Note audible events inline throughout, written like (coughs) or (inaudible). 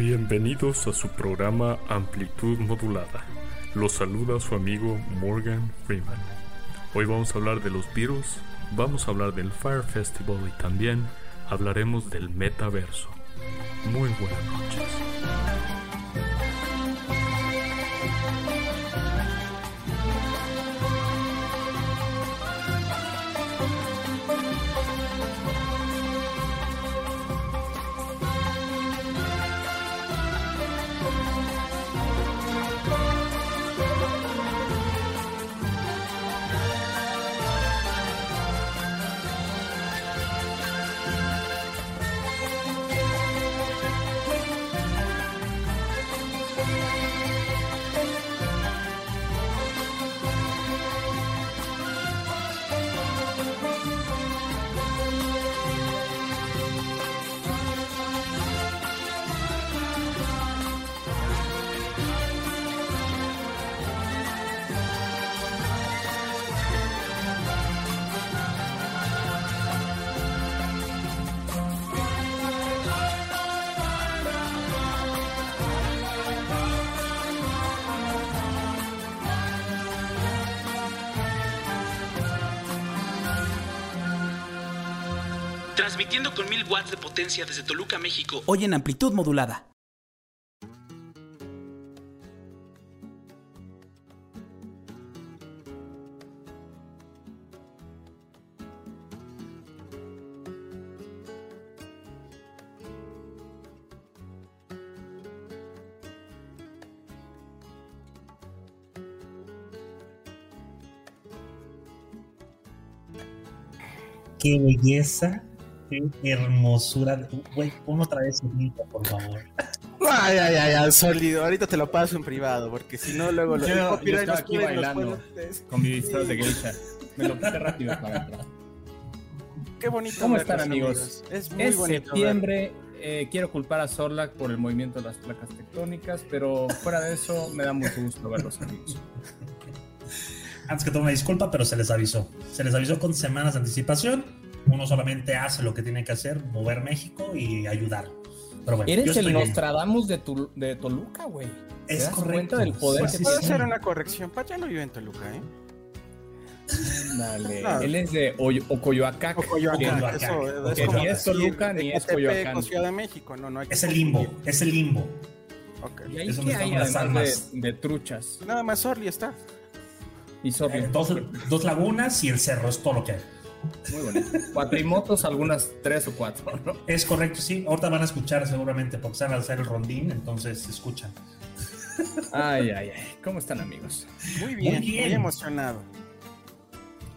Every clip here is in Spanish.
Bienvenidos a su programa Amplitud Modulada. Los saluda su amigo Morgan Freeman. Hoy vamos a hablar de los virus, vamos a hablar del Fire Festival y también hablaremos del metaverso. Muy buenas noches. Potencia desde Toluca, México. Hoy en amplitud modulada. Qué belleza hermosura. Güey, pon otra vez el link, por favor. Ay, ay, ay, ay, sólido. Ahorita te lo paso en privado, porque si no, luego lo yo, yo estaba aquí bailando con mi disfraz de geisha. Me lo quité rápido para entrar. Qué bonito. ¿Cómo están, amigos? Es muy bonito. septiembre. Eh, quiero culpar a Zorlak por el movimiento de las placas tectónicas, pero fuera de eso, me da mucho gusto verlos, amigos. Antes que todo, me disculpa, pero se les avisó. Se les avisó con semanas de anticipación uno solamente hace lo que tiene que hacer, mover México y ayudar. Pero bueno, Eres el Nostradamus de, de Toluca, güey. Es correcto. del poder pues que puede hacer una corrección. Pacha no vive en Toluca, ¿eh? Dale. Él es de Ocoyoacac. Ocoyoacac. Eso, es ni es Toluca ni es Coyoacán. Ciudad de México. No, no hay es el limbo. Es el limbo. Okay. ¿Y ahí es qué hay además de, de, truchas? Nada más Orly está. Y Sorli. Eh, dos, dos lagunas y el cerro es todo lo que hay. Muy bueno. Cuatrimotos, algunas tres o cuatro, ¿no? Es correcto, sí. Ahorita van a escuchar seguramente porque se van a hacer el rondín, entonces escuchan. Ay, ay, ay. ¿Cómo están, amigos? Muy bien, muy, emocionado.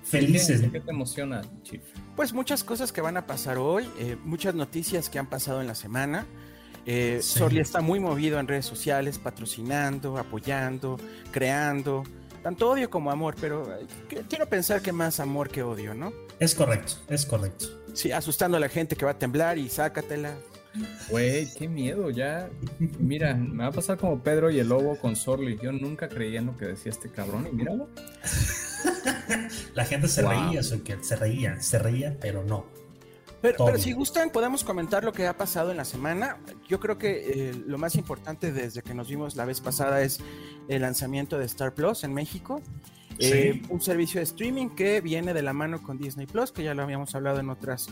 Felices. ¿Qué te emociona, Chief? Pues muchas cosas que van a pasar hoy, eh, muchas noticias que han pasado en la semana. Eh, está muy movido en redes sociales, patrocinando, apoyando, creando tanto odio como amor, pero eh, quiero pensar que más amor que odio, ¿no? Es correcto, es correcto. Sí, asustando a la gente que va a temblar y sácatela. Güey, qué miedo, ya. Mira, me va a pasar como Pedro y el lobo con Sorly. Yo nunca creía en lo que decía este cabrón y míralo. (laughs) la gente se reía, que se reía, se reía, pero no. Pero, si gustan, podemos comentar lo que ha pasado en la semana. Yo creo que eh, lo más importante desde que nos vimos la vez pasada es el lanzamiento de Star Plus en México. Eh, un servicio de streaming que viene de la mano con Disney Plus, que ya lo habíamos hablado en otras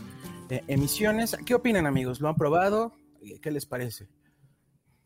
eh, emisiones. ¿Qué opinan, amigos? ¿Lo han probado? ¿Qué les parece?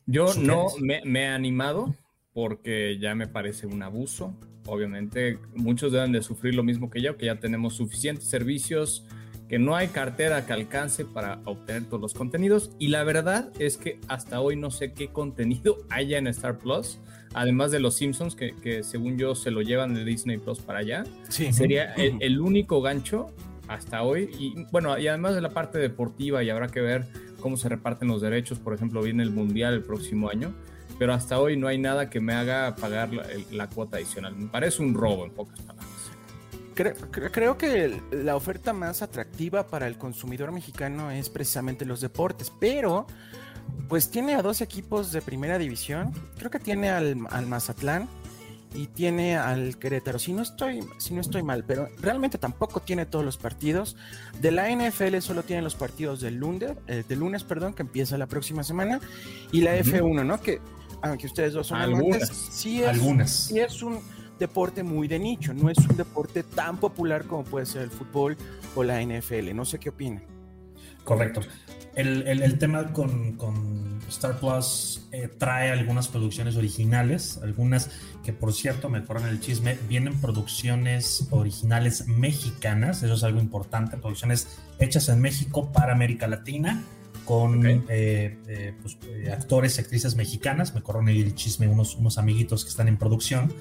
Yo no me, me, he animado porque ya me parece un abuso. Obviamente, muchos deben de sufrir lo mismo que yo, que ya tenemos suficientes servicios que no hay cartera que alcance para obtener todos los contenidos y la verdad es que hasta hoy no sé qué contenido (laughs) haya en Star Plus, además de los Simpsons que, según yo se lo llevan de Disney Plus para allá. Sería el, único gancho hasta hoy y bueno, y además de la parte deportiva y habrá que ver cómo se reparten los derechos, por ejemplo, viene el Mundial el próximo año. Pero hasta hoy no hay nada que me haga pagar la cuota adicional. Me parece un robo, en pocas palabras. Creo, que la oferta más atractiva para el consumidor mexicano es precisamente los deportes, pero pues tiene a dos equipos de primera división. Creo que tiene al, Mazatlán y tiene al Querétaro. Si no estoy, si no estoy mal, pero realmente tampoco tiene todos los partidos. De la NFL solo tiene los partidos del lunes, eh, lunes, perdón, que empieza la próxima semana, y la F1, ¿no? Que aunque ustedes dos son algunas, sí es, algunas. es un deporte muy de nicho, no es un deporte tan popular como puede ser el fútbol o la NFL. No sé qué opinan. Correcto. El, tema con, Star Plus eh, trae algunas producciones originales, algunas que por cierto, me en el chisme, vienen producciones originales mexicanas, eso es algo importante, producciones hechas en México para América Latina, con eh, eh, pues, actores y actrices mexicanas, me corren el chisme unos, unos amiguitos que están en producción.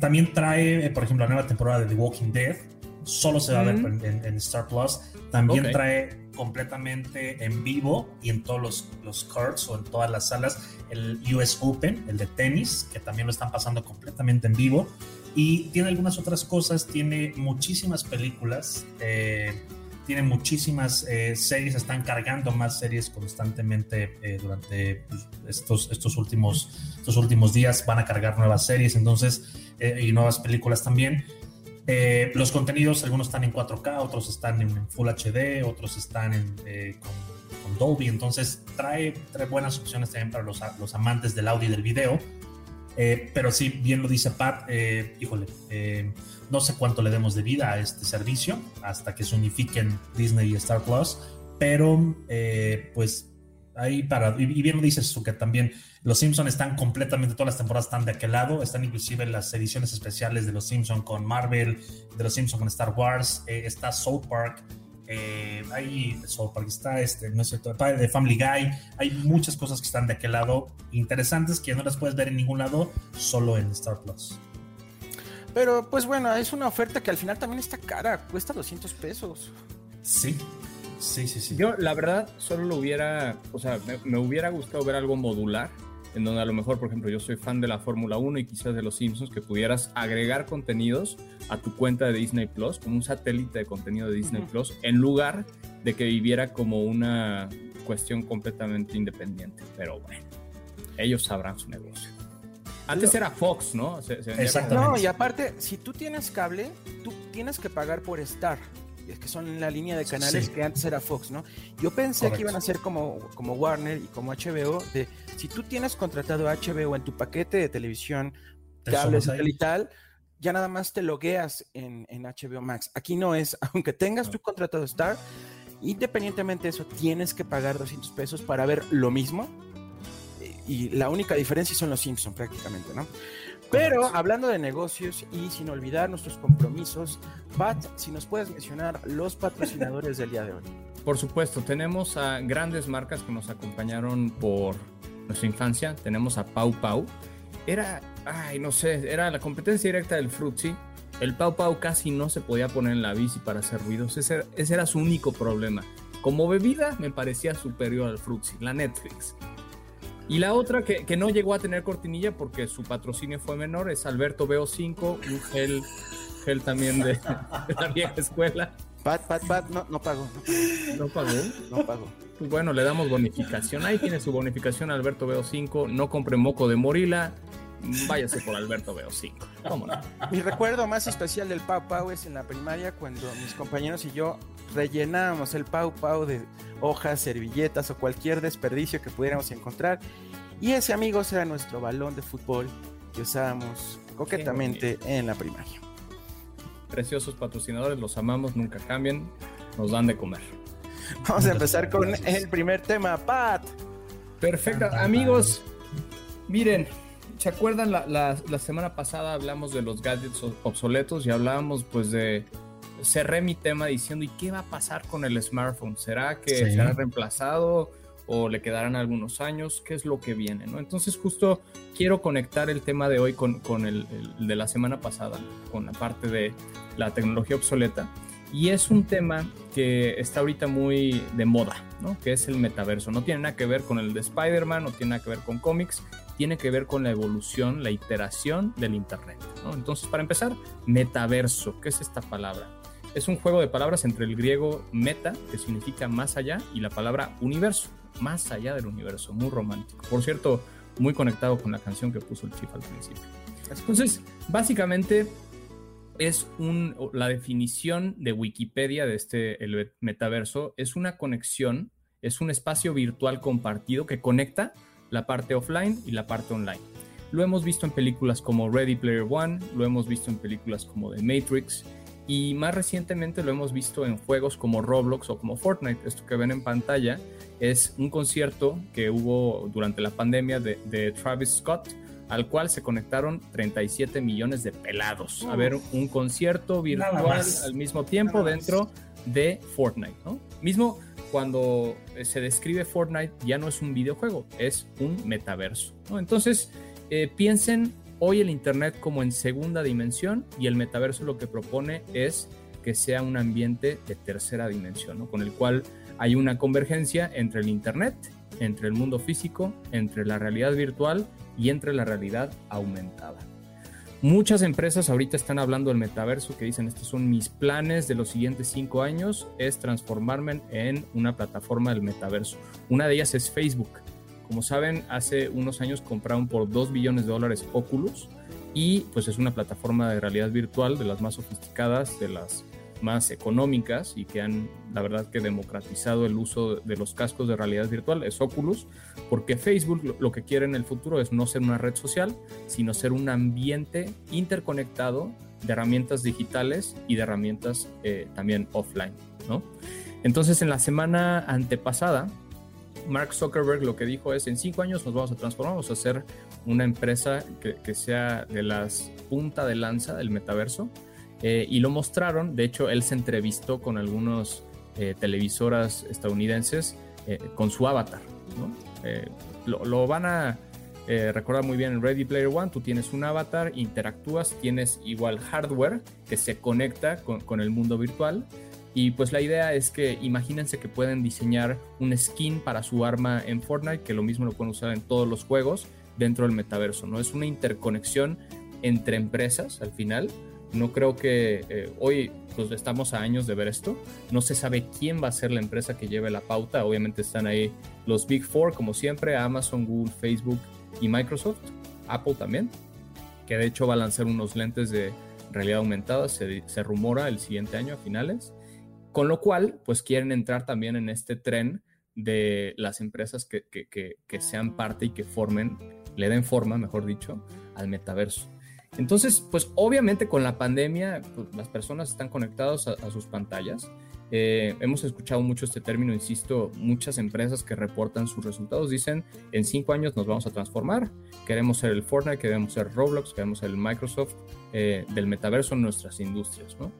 También trae, por ejemplo, la nueva temporada de The Walking Dead, solo se va a ver mm. en, Star Plus. También trae completamente en vivo y en todos los, los courts o en todas las salas el US Open, el de tenis, que también lo están pasando completamente en vivo. Y tiene algunas otras cosas, tiene muchísimas películas, eh, tiene muchísimas eh, series, están cargando más series constantemente eh, durante pues, estos, estos, últimos, estos últimos días, van a cargar nuevas series entonces y nuevas películas también. Eh, los contenidos, algunos están en 4K, otros están en Full HD, otros están en, eh, con, Dolby, entonces trae, trae, buenas opciones también para los, los amantes del audio y del video. Eh, pero sí, bien lo dice Pat, híjole, no sé cuánto le demos de vida a este servicio hasta que se unifiquen Disney y Star Plus, pero pues ahí para, y bien lo dices tú que también los Simpsons están completamente, todas las temporadas están de aquel lado, están inclusive las ediciones especiales de Los Simpsons con Marvel, de Los Simpsons con Star Wars, eh, está South Park, eh, hay South Park, está este, no cierto, de Family Guy, hay muchas cosas que están de aquel lado interesantes que no las puedes ver en ningún lado, solo en Star Plus. Pero pues bueno, es una oferta que al final también está cara, cuesta 200 pesos. Sí, Sí, sí, sí. Yo, la verdad, solo lo hubiera, o sea, me, hubiera gustado ver algo modular, en donde a lo mejor, por ejemplo, yo soy fan de la Fórmula 1 y quizás de los Simpsons, que pudieras agregar contenidos a tu cuenta de Disney Plus, como un satélite de contenido de Disney Plus, en lugar de que viviera como una cuestión completamente independiente. Pero bueno, ellos sabrán su negocio. Antes era Fox, ¿no? Exactamente. No, y aparte, si tú tienes cable, tú tienes que pagar por Star es que son la línea de canales que antes era Fox, ¿no? Yo pensé que iban a ser como, como Warner y como HBO, de si tú tienes contratado HBO en tu paquete de televisión, cable satelital, ya nada más te logueas en, en, HBO Max. Aquí no es, (laughs) aunque tengas tu contratado Star, independientemente de eso, tienes que pagar 200 pesos para ver lo mismo. Y la única diferencia son los Simpsons prácticamente, ¿no? Pero hablando de negocios y sin olvidar nuestros compromisos, Pat, si nos puedes mencionar los patrocinadores del día de hoy. (laughs) Por supuesto, tenemos a grandes marcas que nos acompañaron por nuestra infancia. Tenemos a Pau Pau. Era, ay, no sé, era la competencia directa del Fruitsy. El Pau Pau casi no se podía poner en la bici para hacer ruidos. Ese, ese era su único problema. Como bebida me parecía superior al Fruitsy, la Netflix. Y la otra que, que, no llegó a tener cortinilla porque su patrocinio fue menor es Alberto Veo 5, un gel, gel también (laughs) de, la vieja escuela. Pat, pat, pat, no, no pagó. ¿No pagó? No pagó. Pues bueno, le damos bonificación. Ahí tiene su bonificación Alberto Veo 5. No compre moco de morila. Váyase por Alberto Veo 5. ¿Cómo no? Mi recuerdo más especial del Pau Pau es en la primaria cuando mis compañeros y yo rellenábamos el Pau Pau de hojas, servilletas o cualquier desperdicio que pudiéramos encontrar. Y ese, amigos, era nuestro balón de fútbol que usábamos coquetamente en la primaria. Preciosos patrocinadores, los amamos, nunca cambian, nos dan de comer. Vamos a empezar con el primer tema, Pat. Perfecto, amigos, miren, ¿se acuerdan la, la, la semana pasada hablamos de los gadgets obsoletos y hablábamos pues de cerré mi tema diciendo, ¿y qué va a pasar con el smartphone? ¿Será que será reemplazado o le quedarán algunos años? ¿Qué es lo que viene? ¿no? Entonces justo quiero conectar el tema de hoy con, el, de la semana pasada, con la parte de la tecnología obsoleta. Y es un tema que está ahorita muy de moda, ¿no? Que es el metaverso. No tiene nada que ver con el de Spider-Man, no tiene nada que ver con cómics, tiene que ver con la evolución, la iteración del Internet. Entonces, para empezar, metaverso, ¿qué es esta palabra? es un juego de palabras entre el griego meta, que significa más allá, y la palabra universo, más allá del universo, muy romántico. Por cierto, muy conectado con la canción que puso el Chief al principio. Entonces, básicamente es un, la definición de Wikipedia de este metaverso, es una conexión, es un espacio virtual compartido que conecta la parte offline y la parte online. Lo hemos visto en películas como Ready Player One, lo hemos visto en películas como The Matrix y más recientemente lo hemos visto en juegos como Roblox o como Fortnite. Esto que ven en pantalla es un concierto que hubo durante la pandemia de, Travis Scott, al cual se conectaron 37 millones de pelados a ver un concierto virtual al mismo tiempo dentro de Fortnite. ¿no? Mismo cuando se describe Fortnite ya no es un videojuego, es un metaverso. Entonces, eh, piensen hoy el Internet como en segunda dimensión y el metaverso lo que propone es que sea un ambiente de tercera dimensión, con el cual hay una convergencia entre el Internet, entre el mundo físico, entre la realidad virtual y entre la realidad aumentada. Muchas empresas ahorita están hablando del metaverso, que dicen, estos son mis planes de los siguientes cinco años, es transformarme en una plataforma del metaverso. Una de ellas es Facebook. Como saben, hace unos años compraron por 2 billones de dólares Oculus y pues es una plataforma de realidad virtual de las más sofisticadas, de las más económicas y que han, la verdad, que democratizado el uso de los cascos de realidad virtual, es Oculus, porque Facebook lo que quiere en el futuro es no ser una red social, sino ser un ambiente interconectado de herramientas digitales y de herramientas eh, también offline, ¿no? Entonces, en la semana antepasada, Mark Zuckerberg lo que dijo es, en cinco años nos vamos a transformar, vamos a hacer una empresa que, sea de las punta de lanza del metaverso. Eh, y lo mostraron, de hecho, él se entrevistó con algunos eh, televisoras estadounidenses eh, con su avatar. Lo, van a recordar muy bien en Ready Player One, tú tienes un avatar, interactúas, tienes igual hardware que se conecta con, con el mundo virtual y pues la idea es que imagínense que pueden diseñar un skin para su arma en Fortnite, que lo mismo lo pueden usar en todos los juegos dentro del metaverso, ¿no? Es una interconexión entre empresas al final. No creo que eh, hoy pues estamos a años de ver esto. No se sabe quién va a ser la empresa que lleve la pauta. Obviamente están ahí los Big Four, como siempre, Amazon, Google, Facebook y Microsoft. Apple también, que de hecho va a lanzar unos lentes de realidad aumentada, se, se rumora el siguiente año a finales. Con lo cual, pues quieren entrar también en este tren de las empresas que, sean parte y que formen, le den forma, mejor dicho, al metaverso. Entonces, pues obviamente con la pandemia, pues, las personas están conectadas a, sus pantallas. Eh, hemos escuchado mucho este término, insisto, muchas empresas que reportan sus resultados dicen, en cinco años nos vamos a transformar, queremos ser el Fortnite, queremos ser Roblox, queremos ser el Microsoft eh, del metaverso en nuestras industrias, ¿no?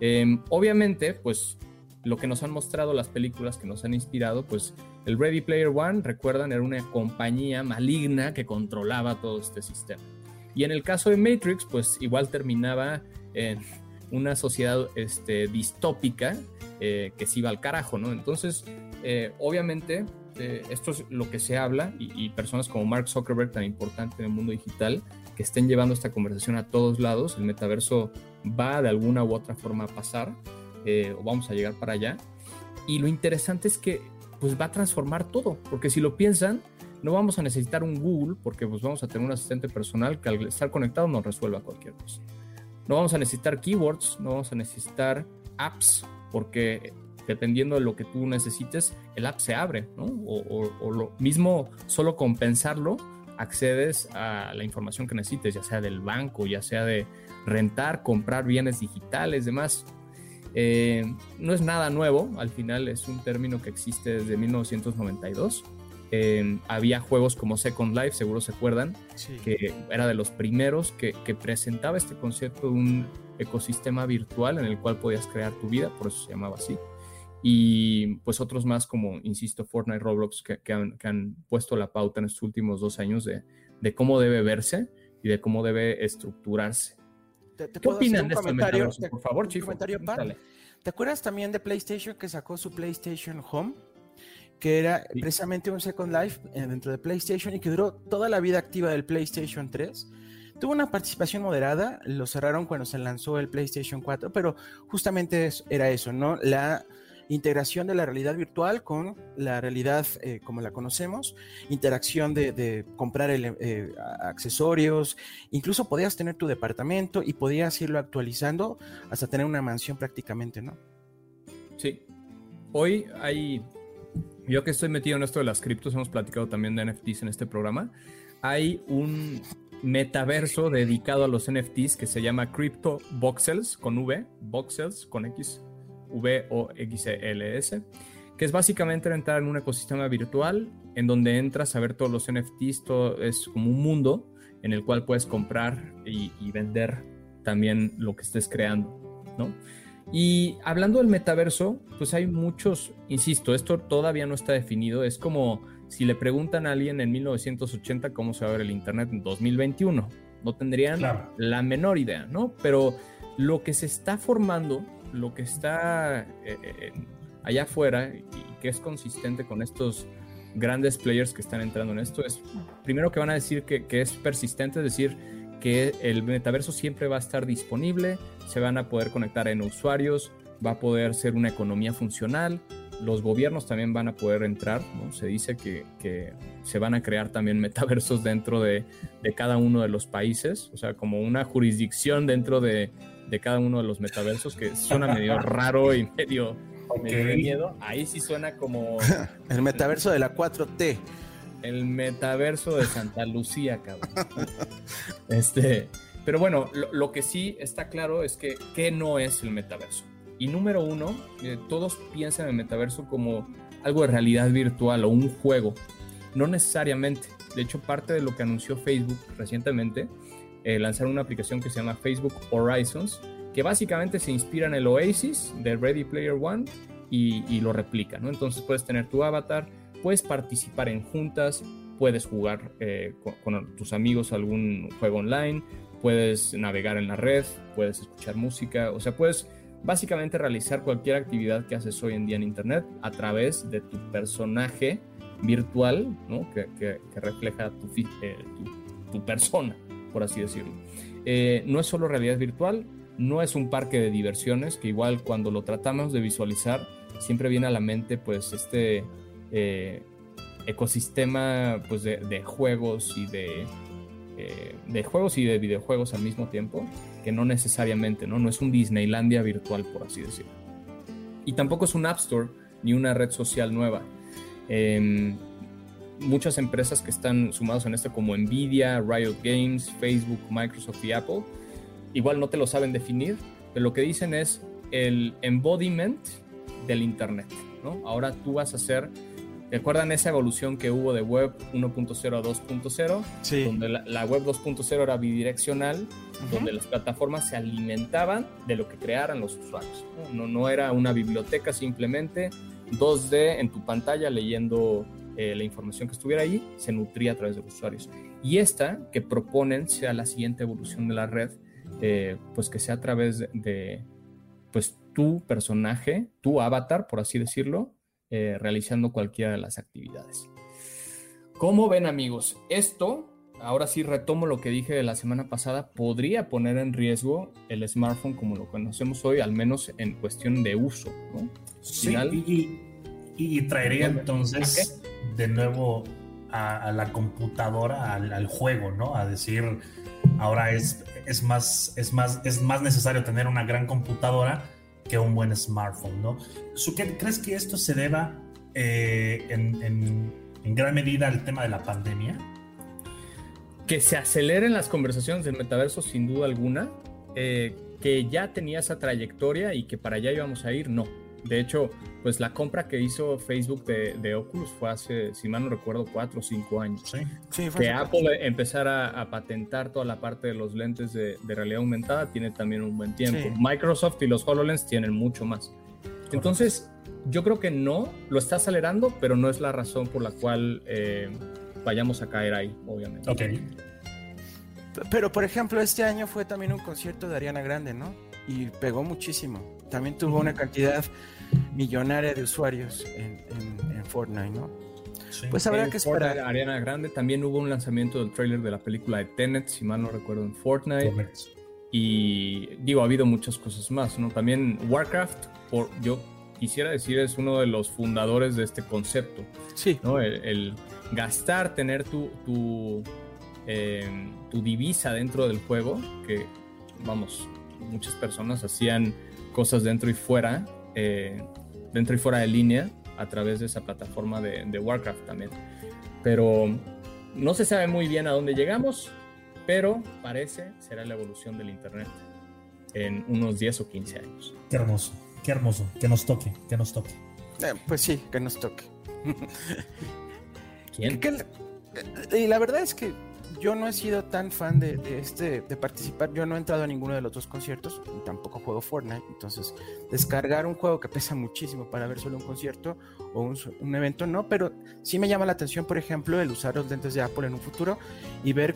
Em, obviamente, pues lo que nos han mostrado las películas que nos han inspirado, pues el Ready Player One, recuerdan, era una compañía maligna que controlaba todo este sistema. Y en el caso de Matrix, pues igual terminaba en una sociedad este, distópica eh, que se iba al carajo, ¿no? Entonces, eh, obviamente, eh, esto es lo que se habla y, y, personas como Mark Zuckerberg, tan importante en el mundo digital, que estén llevando esta conversación a todos lados, el metaverso va de alguna u otra forma a pasar eh, o vamos a llegar para allá. Y lo interesante es que pues va a transformar todo, porque si lo piensan, no vamos a necesitar un Google porque pues vamos a tener un asistente personal que al estar conectado nos resuelva cualquier cosa. No vamos a necesitar keywords, no vamos a necesitar apps porque dependiendo de lo que tú necesites, el app se abre, ¿no? O, lo mismo, solo con pensarlo, accedes a la información que necesites, ya sea del banco, ya sea de rentar, comprar bienes digitales, demás. Eh, no es nada nuevo, al final es un término que existe desde 1992. Eh, había juegos como Second Life, seguro se acuerdan, que era de los primeros que, que, presentaba este concepto de un ecosistema virtual en el cual podías crear tu vida, por eso se llamaba así. Y pues otros más como, insisto, Fortnite, Roblox, que, que, han, que han, puesto la pauta en estos últimos dos años de, de cómo debe verse y de cómo debe estructurarse. ¿Qué opinan de este por favor, chico? ¿Te acuerdas también de PlayStation que sacó su PlayStation Home? Que era precisamente un Second Life eh, dentro de PlayStation y que duró toda la vida activa del PlayStation 3. Tuvo una participación moderada, lo cerraron cuando se lanzó el PlayStation 4, pero justamente era eso, ¿no? La integración de la realidad virtual con la realidad eh, como la conocemos, interacción de, comprar eh, accesorios, incluso podías tener tu departamento y podías irlo actualizando hasta tener una mansión prácticamente, ¿no? Sí. Hoy hay, yo que estoy metido en esto de las criptos, hemos platicado también de NFTs en este programa, hay un metaverso dedicado a los NFTs que se llama Crypto Voxels con V, Voxels con X, V o X e L S, que es básicamente entrar en un ecosistema virtual en donde entras a ver todos los NFTs, todo es como un mundo en el cual puedes comprar y, vender también lo que estés creando, ¿no? Y hablando del metaverso, pues hay muchos, insisto, esto todavía no está definido, es como si le preguntan a alguien en 1980 cómo se va a ver el Internet en 2021, no tendrían la menor idea, ¿no? Pero lo que se está formando, lo que está eh, eh, allá afuera y que es consistente con estos grandes players que están entrando en esto es, primero que van a decir que, que es persistente, es decir, que el metaverso siempre va a estar disponible, se van a poder conectar en usuarios, va a poder ser una economía funcional, los gobiernos también van a poder entrar, ¿no? Se dice que, se van a crear también (laughs) metaversos dentro de, cada uno de los países, o sea, como una jurisdicción dentro de, cada uno de los metaversos, que suena medio (laughs) raro y medio, de miedo. Ahí sí suena como... (laughs) El metaverso de la 4T. El metaverso de Santa Lucía, cabrón. (laughs) Este, pero bueno, lo, que sí está claro es que, ¿qué no es el metaverso? Y número uno, eh, todos piensan en el metaverso como algo de realidad virtual o un juego. No necesariamente. De hecho, parte de lo que anunció Facebook recientemente, eh, lanzaron una aplicación que se llama Facebook Horizons, que básicamente se inspira en el Oasis de Ready Player One y, lo replica, ¿no? Entonces puedes tener tu avatar, puedes participar en juntas, puedes jugar eh, con, tus amigos algún juego online, puedes navegar en la red, puedes escuchar música, o sea, puedes básicamente realizar cualquier actividad que haces hoy en día en Internet a través de tu personaje virtual, ¿no? que, refleja eh, tu, tu, persona, por así decirlo. Eh, no es solo realidad virtual, no es un parque de diversiones, que igual cuando lo tratamos de visualizar, siempre viene a la mente pues este eh, ecosistema pues, de juegos y de eh, de juegos y de videojuegos al mismo tiempo, que no necesariamente, ¿no? No es un Disneylandia virtual, por así decirlo. Y tampoco es un App Store ni una red social nueva. Em, muchas empresas que están sumadas en esto, como Nvidia, Riot Games, Facebook, Microsoft y Apple, igual no te lo saben definir, pero lo que dicen es el embodiment del Internet, ¿no? Ahora tú vas a ser ¿Recuerdan esa evolución que hubo de web 1.0 a 2.0? Sí. Donde la, web 2.0 era bidireccional, donde las plataformas se alimentaban de lo que crearan los usuarios. No, no era una biblioteca simplemente 2D en tu pantalla leyendo eh, la información que estuviera ahí, se nutría a través de los usuarios. Y esta que proponen sea la siguiente evolución de la red, eh, pues que sea a través de, de pues tu personaje, tu avatar, por así decirlo, eh, realizando cualquiera de las actividades. ¿Cómo ven amigos? Esto, ahora sí retomo lo que dije de la semana pasada, podría poner en riesgo el smartphone como lo conocemos hoy, al menos en cuestión de uso. ¿no? Sí, y, traería entonces de nuevo a, la computadora, al, juego, ¿no? A decir, ahora es, es, más, es, más, es más necesario tener una gran computadora que un buen smartphone, ¿no? ¿Crees que esto se deba eh, en, gran medida al tema de la pandemia? Que se aceleren las conversaciones del metaverso sin duda alguna, eh, que ya tenía esa trayectoria y que para allá íbamos a ir, no de hecho, pues la compra que hizo Facebook de, Oculus fue hace, si mal no recuerdo, cuatro o cinco años. Sí, que Apple empezara a patentar toda la parte de los lentes de, realidad aumentada tiene también un buen tiempo. Microsoft y los HoloLens tienen mucho más. Entonces, yo creo que no, lo está acelerando, pero no es la razón por la cual eh, vayamos a caer ahí, obviamente. Ok. Pero, por ejemplo, este año fue también un concierto de Ariana Grande, ¿no? Y pegó muchísimo también tuvo una cantidad millonaria de usuarios en, Fortnite, ¿no? Pues habrá que esperar. Ariana Grande también hubo un lanzamiento del trailer de la película de Tenet, si mal no recuerdo, en Fortnite. Y digo, ha habido muchas cosas más, ¿no? También Warcraft, por, yo quisiera decir es uno de los fundadores de este concepto. Sí. ¿no? El, gastar, tener tu, tu, eh, tu divisa dentro del juego, que vamos, muchas personas hacían cosas dentro y fuera, eh, dentro y fuera de línea, a través de esa plataforma de, de Warcraft también. Pero no se sabe muy bien a dónde llegamos, pero parece será la evolución del Internet en unos 10 o 15 años. Qué hermoso, qué hermoso, que nos toque, que nos toque. Eh, pues sí, que nos toque. ¿Quién? Y la verdad es que yo no he sido tan fan de, este de participar. Yo no he entrado a ninguno de los dos conciertos y tampoco juego Fortnite. Entonces, descargar un juego que pesa muchísimo para ver solo un concierto o un, un, evento, no. Pero sí me llama la atención, por ejemplo, el usar los lentes de Apple en un futuro y ver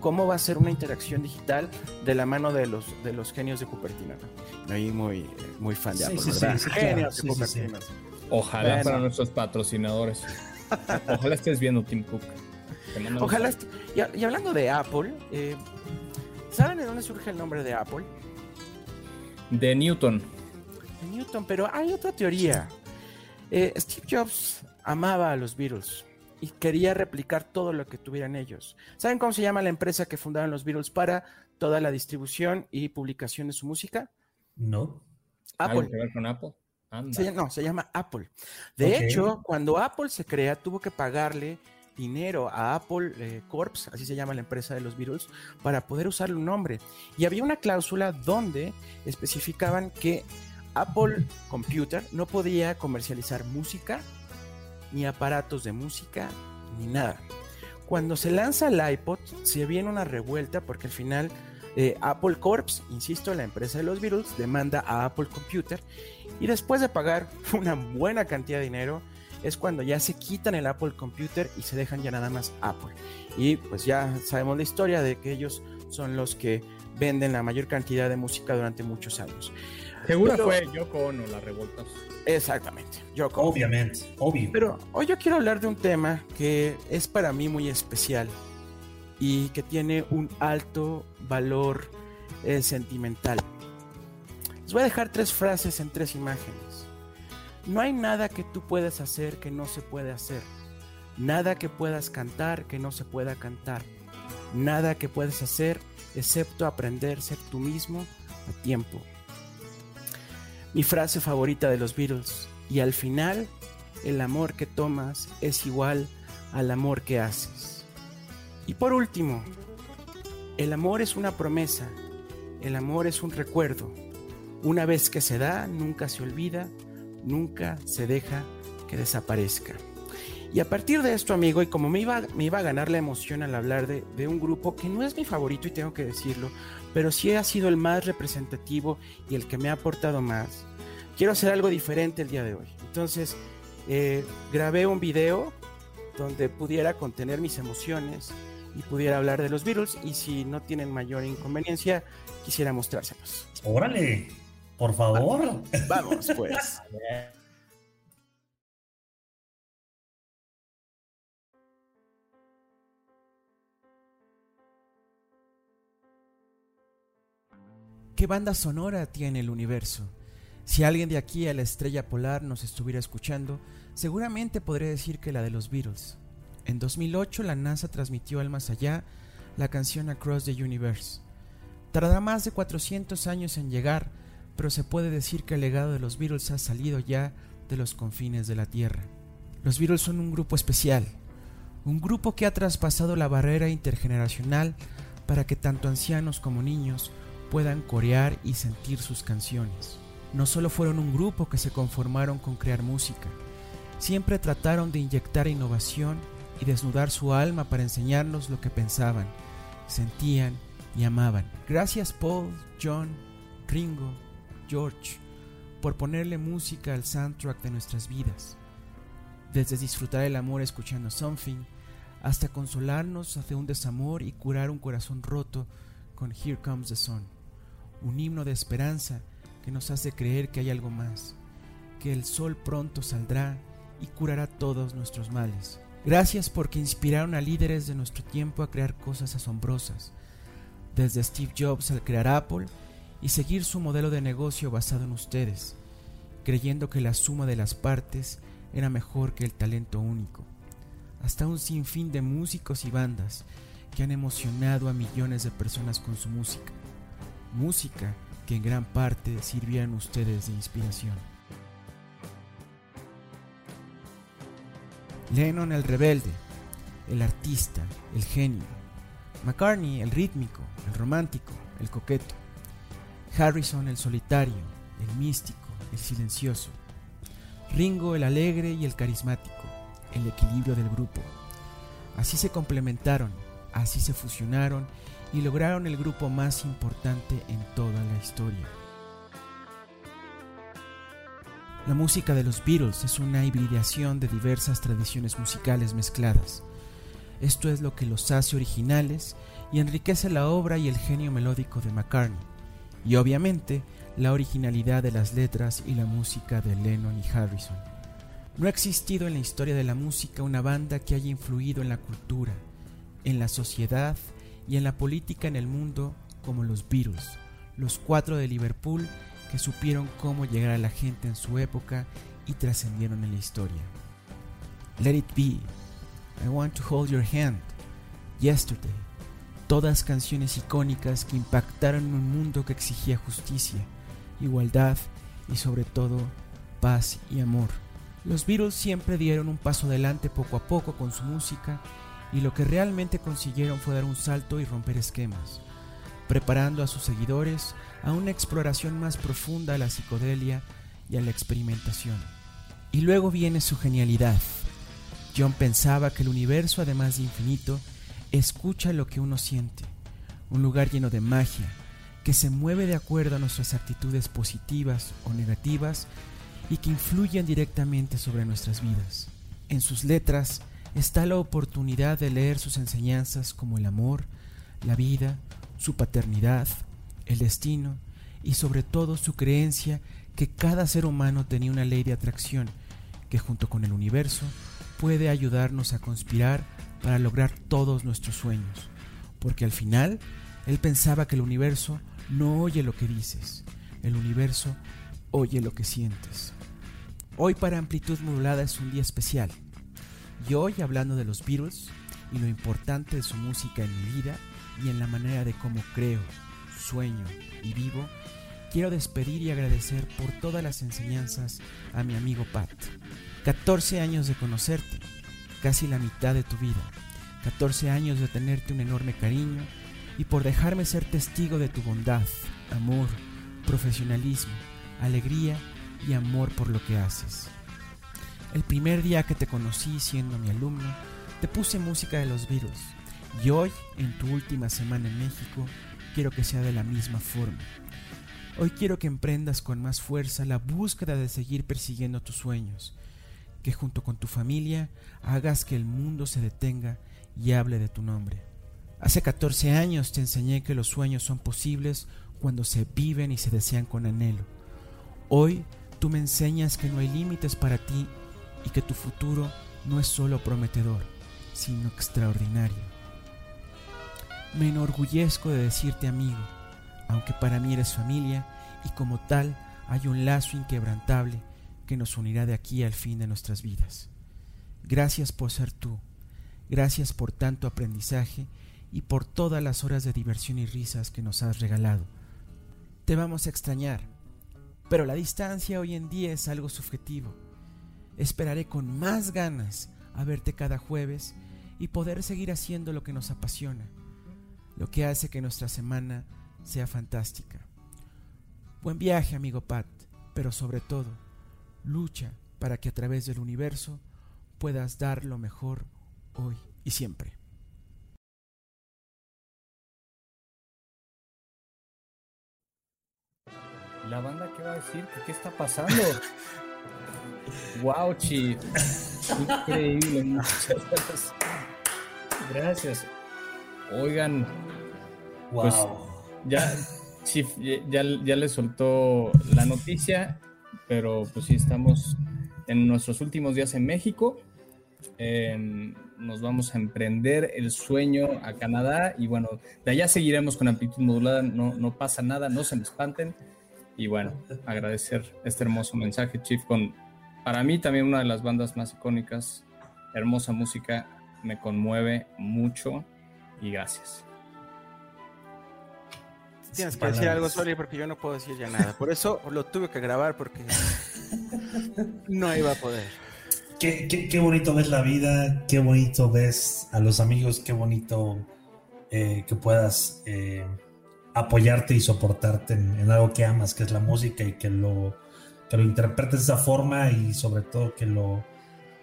cómo va a ser una interacción digital de la mano de los, de los genios de Cupertino. ¿no? Ahí muy, muy fan de Apple, ¿verdad? genios de Cupertino. Ojalá para nuestros patrocinadores. (laughs) Ojalá estés viendo Tim Cook. Ojalá. Y, y, hablando de Apple, eh, ¿saben de dónde surge el nombre de Apple? De Newton. De Newton, pero hay otra teoría. Eh, Steve Jobs amaba a los Beatles y quería replicar todo lo que tuvieran ellos. ¿Saben cómo se llama la empresa que fundaron los Beatles para toda la distribución y publicación de su música? No. Apple. que ver con Apple? Se, no, se llama Apple. De okay. hecho, cuando Apple se crea, tuvo que pagarle dinero a Apple eh, Corps, así se llama la empresa de los Beatles, para poder usar un nombre. Y había una cláusula donde especificaban que Apple Computer no podía comercializar música, ni aparatos de música, ni nada. Cuando se lanza el iPod, se viene una revuelta porque al final eh, Apple Corps, insisto, la empresa de los Beatles, demanda a Apple Computer y después de pagar (laughs) una buena cantidad de dinero, es cuando ya se quitan el Apple Computer y se dejan ya nada más Apple. Y pues ya sabemos la historia de que ellos son los que venden la mayor cantidad de música durante muchos años. Seguro Pero, fue Yoko Ono la revolta. Exactamente, Yoko Obviamente, obvio. Pero hoy yo quiero hablar de un tema que es para mí muy especial y que tiene un alto valor eh, sentimental. Les voy a dejar tres frases en tres imágenes. No hay nada que tú puedas hacer que no se puede hacer. Nada que puedas cantar que no se pueda cantar. Nada que puedas hacer excepto aprender a ser tú mismo a tiempo. Mi frase favorita de los Beatles. Y al final, el amor que tomas es igual al amor que haces. Y por último, el amor es una promesa. El amor es un recuerdo. Una vez que se da, nunca se olvida, nunca se deja que desaparezca. Y a partir de esto, amigo, y como me iba, me iba a ganar la emoción al hablar de, de, un grupo que no es mi favorito y tengo que decirlo, pero sí ha sido el más representativo y el que me ha aportado más, quiero hacer algo diferente el día de hoy. Entonces, eh, grabé un video donde pudiera contener mis emociones y pudiera hablar de los Beatles y si no tienen mayor inconveniencia, quisiera mostrárselos. Órale, por favor. Vamos, pues. (laughs) ¿Qué banda sonora tiene el universo? Si alguien de aquí a la estrella polar nos estuviera escuchando, seguramente podría decir que la de los Beatles. En 2008 la NASA transmitió al más allá la canción Across the Universe. Tardará más de 400 años en llegar, pero se puede decir que el legado de los Beatles ha salido ya de los confines de la Tierra. Los Beatles son un grupo especial, un grupo que ha traspasado la barrera intergeneracional para que tanto ancianos como niños puedan corear y sentir sus canciones. No solo fueron un grupo que se conformaron con crear música, siempre trataron de inyectar innovación y desnudar su alma para enseñarnos lo que pensaban, sentían y amaban. Gracias Paul, John, Ringo, George, por ponerle música al soundtrack de nuestras vidas. Desde disfrutar el amor escuchando Something, hasta consolarnos hacia un desamor y curar un corazón roto con Here Comes the Sun, un himno de esperanza que nos hace creer que hay algo más, que el sol pronto saldrá y curará todos nuestros males. Gracias porque inspiraron a líderes de nuestro tiempo a crear cosas asombrosas, desde Steve Jobs al crear Apple y seguir su modelo de negocio basado en ustedes. creyendo que la suma de las partes era mejor que el talento único. Hasta un sinfín de músicos y bandas que han emocionado a millones de personas con su música. Música que en gran parte sirvieron ustedes de inspiración. Lennon el rebelde, el artista, el genio. McCartney el rítmico, el romántico, el coqueto. Harrison el solitario, el místico, el silencioso. Ringo el alegre y el carismático, el equilibrio del grupo. Así se complementaron, así se fusionaron y lograron el grupo más importante en toda la historia. La música de los Beatles es una hibridación de diversas tradiciones musicales mezcladas. Esto es lo que los hace originales y enriquece la obra y el genio melódico de McCartney, y obviamente la originalidad de las letras y la música de Lennon y Harrison. No ha existido en la historia de la música una banda que haya influido en la cultura, en la sociedad y en la política en el mundo como los Beatles, los cuatro de Liverpool que supieron cómo llegar a la gente en su época y trascendieron en la historia. Let It Be, I Want to Hold Your Hand, Yesterday, todas canciones icónicas que impactaron un mundo que exigía justicia, igualdad y sobre todo paz y amor. Los Beatles siempre dieron un paso adelante poco a poco con su música y lo que realmente consiguieron fue dar un salto y romper esquemas, preparando a sus seguidores a una exploración más profunda a la psicodelia y a la experimentación. Y luego viene su genialidad. John pensaba que el universo, además de infinito, escucha lo que uno siente, un lugar lleno de magia, que se mueve de acuerdo a nuestras actitudes positivas o negativas y que influyen directamente sobre nuestras vidas. En sus letras está la oportunidad de leer sus enseñanzas como el amor, la vida, su paternidad, el destino y sobre todo su creencia que cada ser humano tenía una ley de atracción que junto con el universo puede ayudarnos a conspirar para lograr todos nuestros sueños, porque al final él pensaba que el universo no oye lo que dices, el universo oye lo que sientes. Hoy para Amplitud Modulada es un día especial. Y hoy hablando de los Beatles y lo importante de su música en mi vida y en la manera de cómo creo, sueño y vivo, quiero despedir y agradecer por todas las enseñanzas a mi amigo Pat. 14 años de conocerte, casi la mitad de tu vida. 14 años de tenerte un enorme cariño y por dejarme ser testigo de tu bondad, amor, profesionalismo, alegría y amor por lo que haces. El primer día que te conocí siendo mi alumno, te puse música de los Beatles y hoy, en tu última semana en México, quiero que sea de la misma forma. Hoy quiero que emprendas con más fuerza la búsqueda de seguir persiguiendo tus sueños, que junto con tu familia hagas que el mundo se detenga y hable de tu nombre. Hace 14 años te enseñé que los sueños son posibles cuando se viven y se desean con anhelo. Hoy tú me enseñas que no hay límites para ti y que tu futuro no es solo prometedor, sino extraordinario. Me enorgullezco de decirte amigo, aunque para mí eres familia y como tal hay un lazo inquebrantable que nos unirá de aquí al fin de nuestras vidas. Gracias por ser tú, gracias por tanto aprendizaje y por todas las horas de diversión y risas que nos has regalado. Te vamos a extrañar, pero la distancia hoy en día es algo subjetivo. Esperaré con más ganas a verte cada jueves y poder seguir haciendo lo que nos apasiona, lo que hace que nuestra semana sea fantástica. Buen viaje, amigo Pat, pero sobre todo, lucha para que a través del universo puedas dar lo mejor hoy y siempre. La banda qué va a decir, ¿qué está pasando? (laughs) wow, Chi. Increíble, muchas gracias. Gracias. Oigan, wow. pues ya, Chief, ya, ya le soltó la noticia, pero pues sí estamos en nuestros últimos días en México. nos vamos a emprender el sueño a Canadá y bueno, de allá seguiremos con amplitud modulada, no, no pasa nada, no se me espanten Y bueno, agradecer este hermoso mensaje, Chief, con para mí también una de las bandas más icónicas, hermosa música, me conmueve mucho y gracias. Tienes que decir algo, Soli, porque yo no puedo decir ya nada. Por eso lo tuve que grabar porque (laughs) no iba a poder. Qué, qué, bonito ves la vida, qué bonito ves a los amigos, qué bonito eh, que puedas eh, apoyarte y soportarte en, algo que amas, que es la música y que lo, que lo interpretes de esa forma y sobre todo que lo,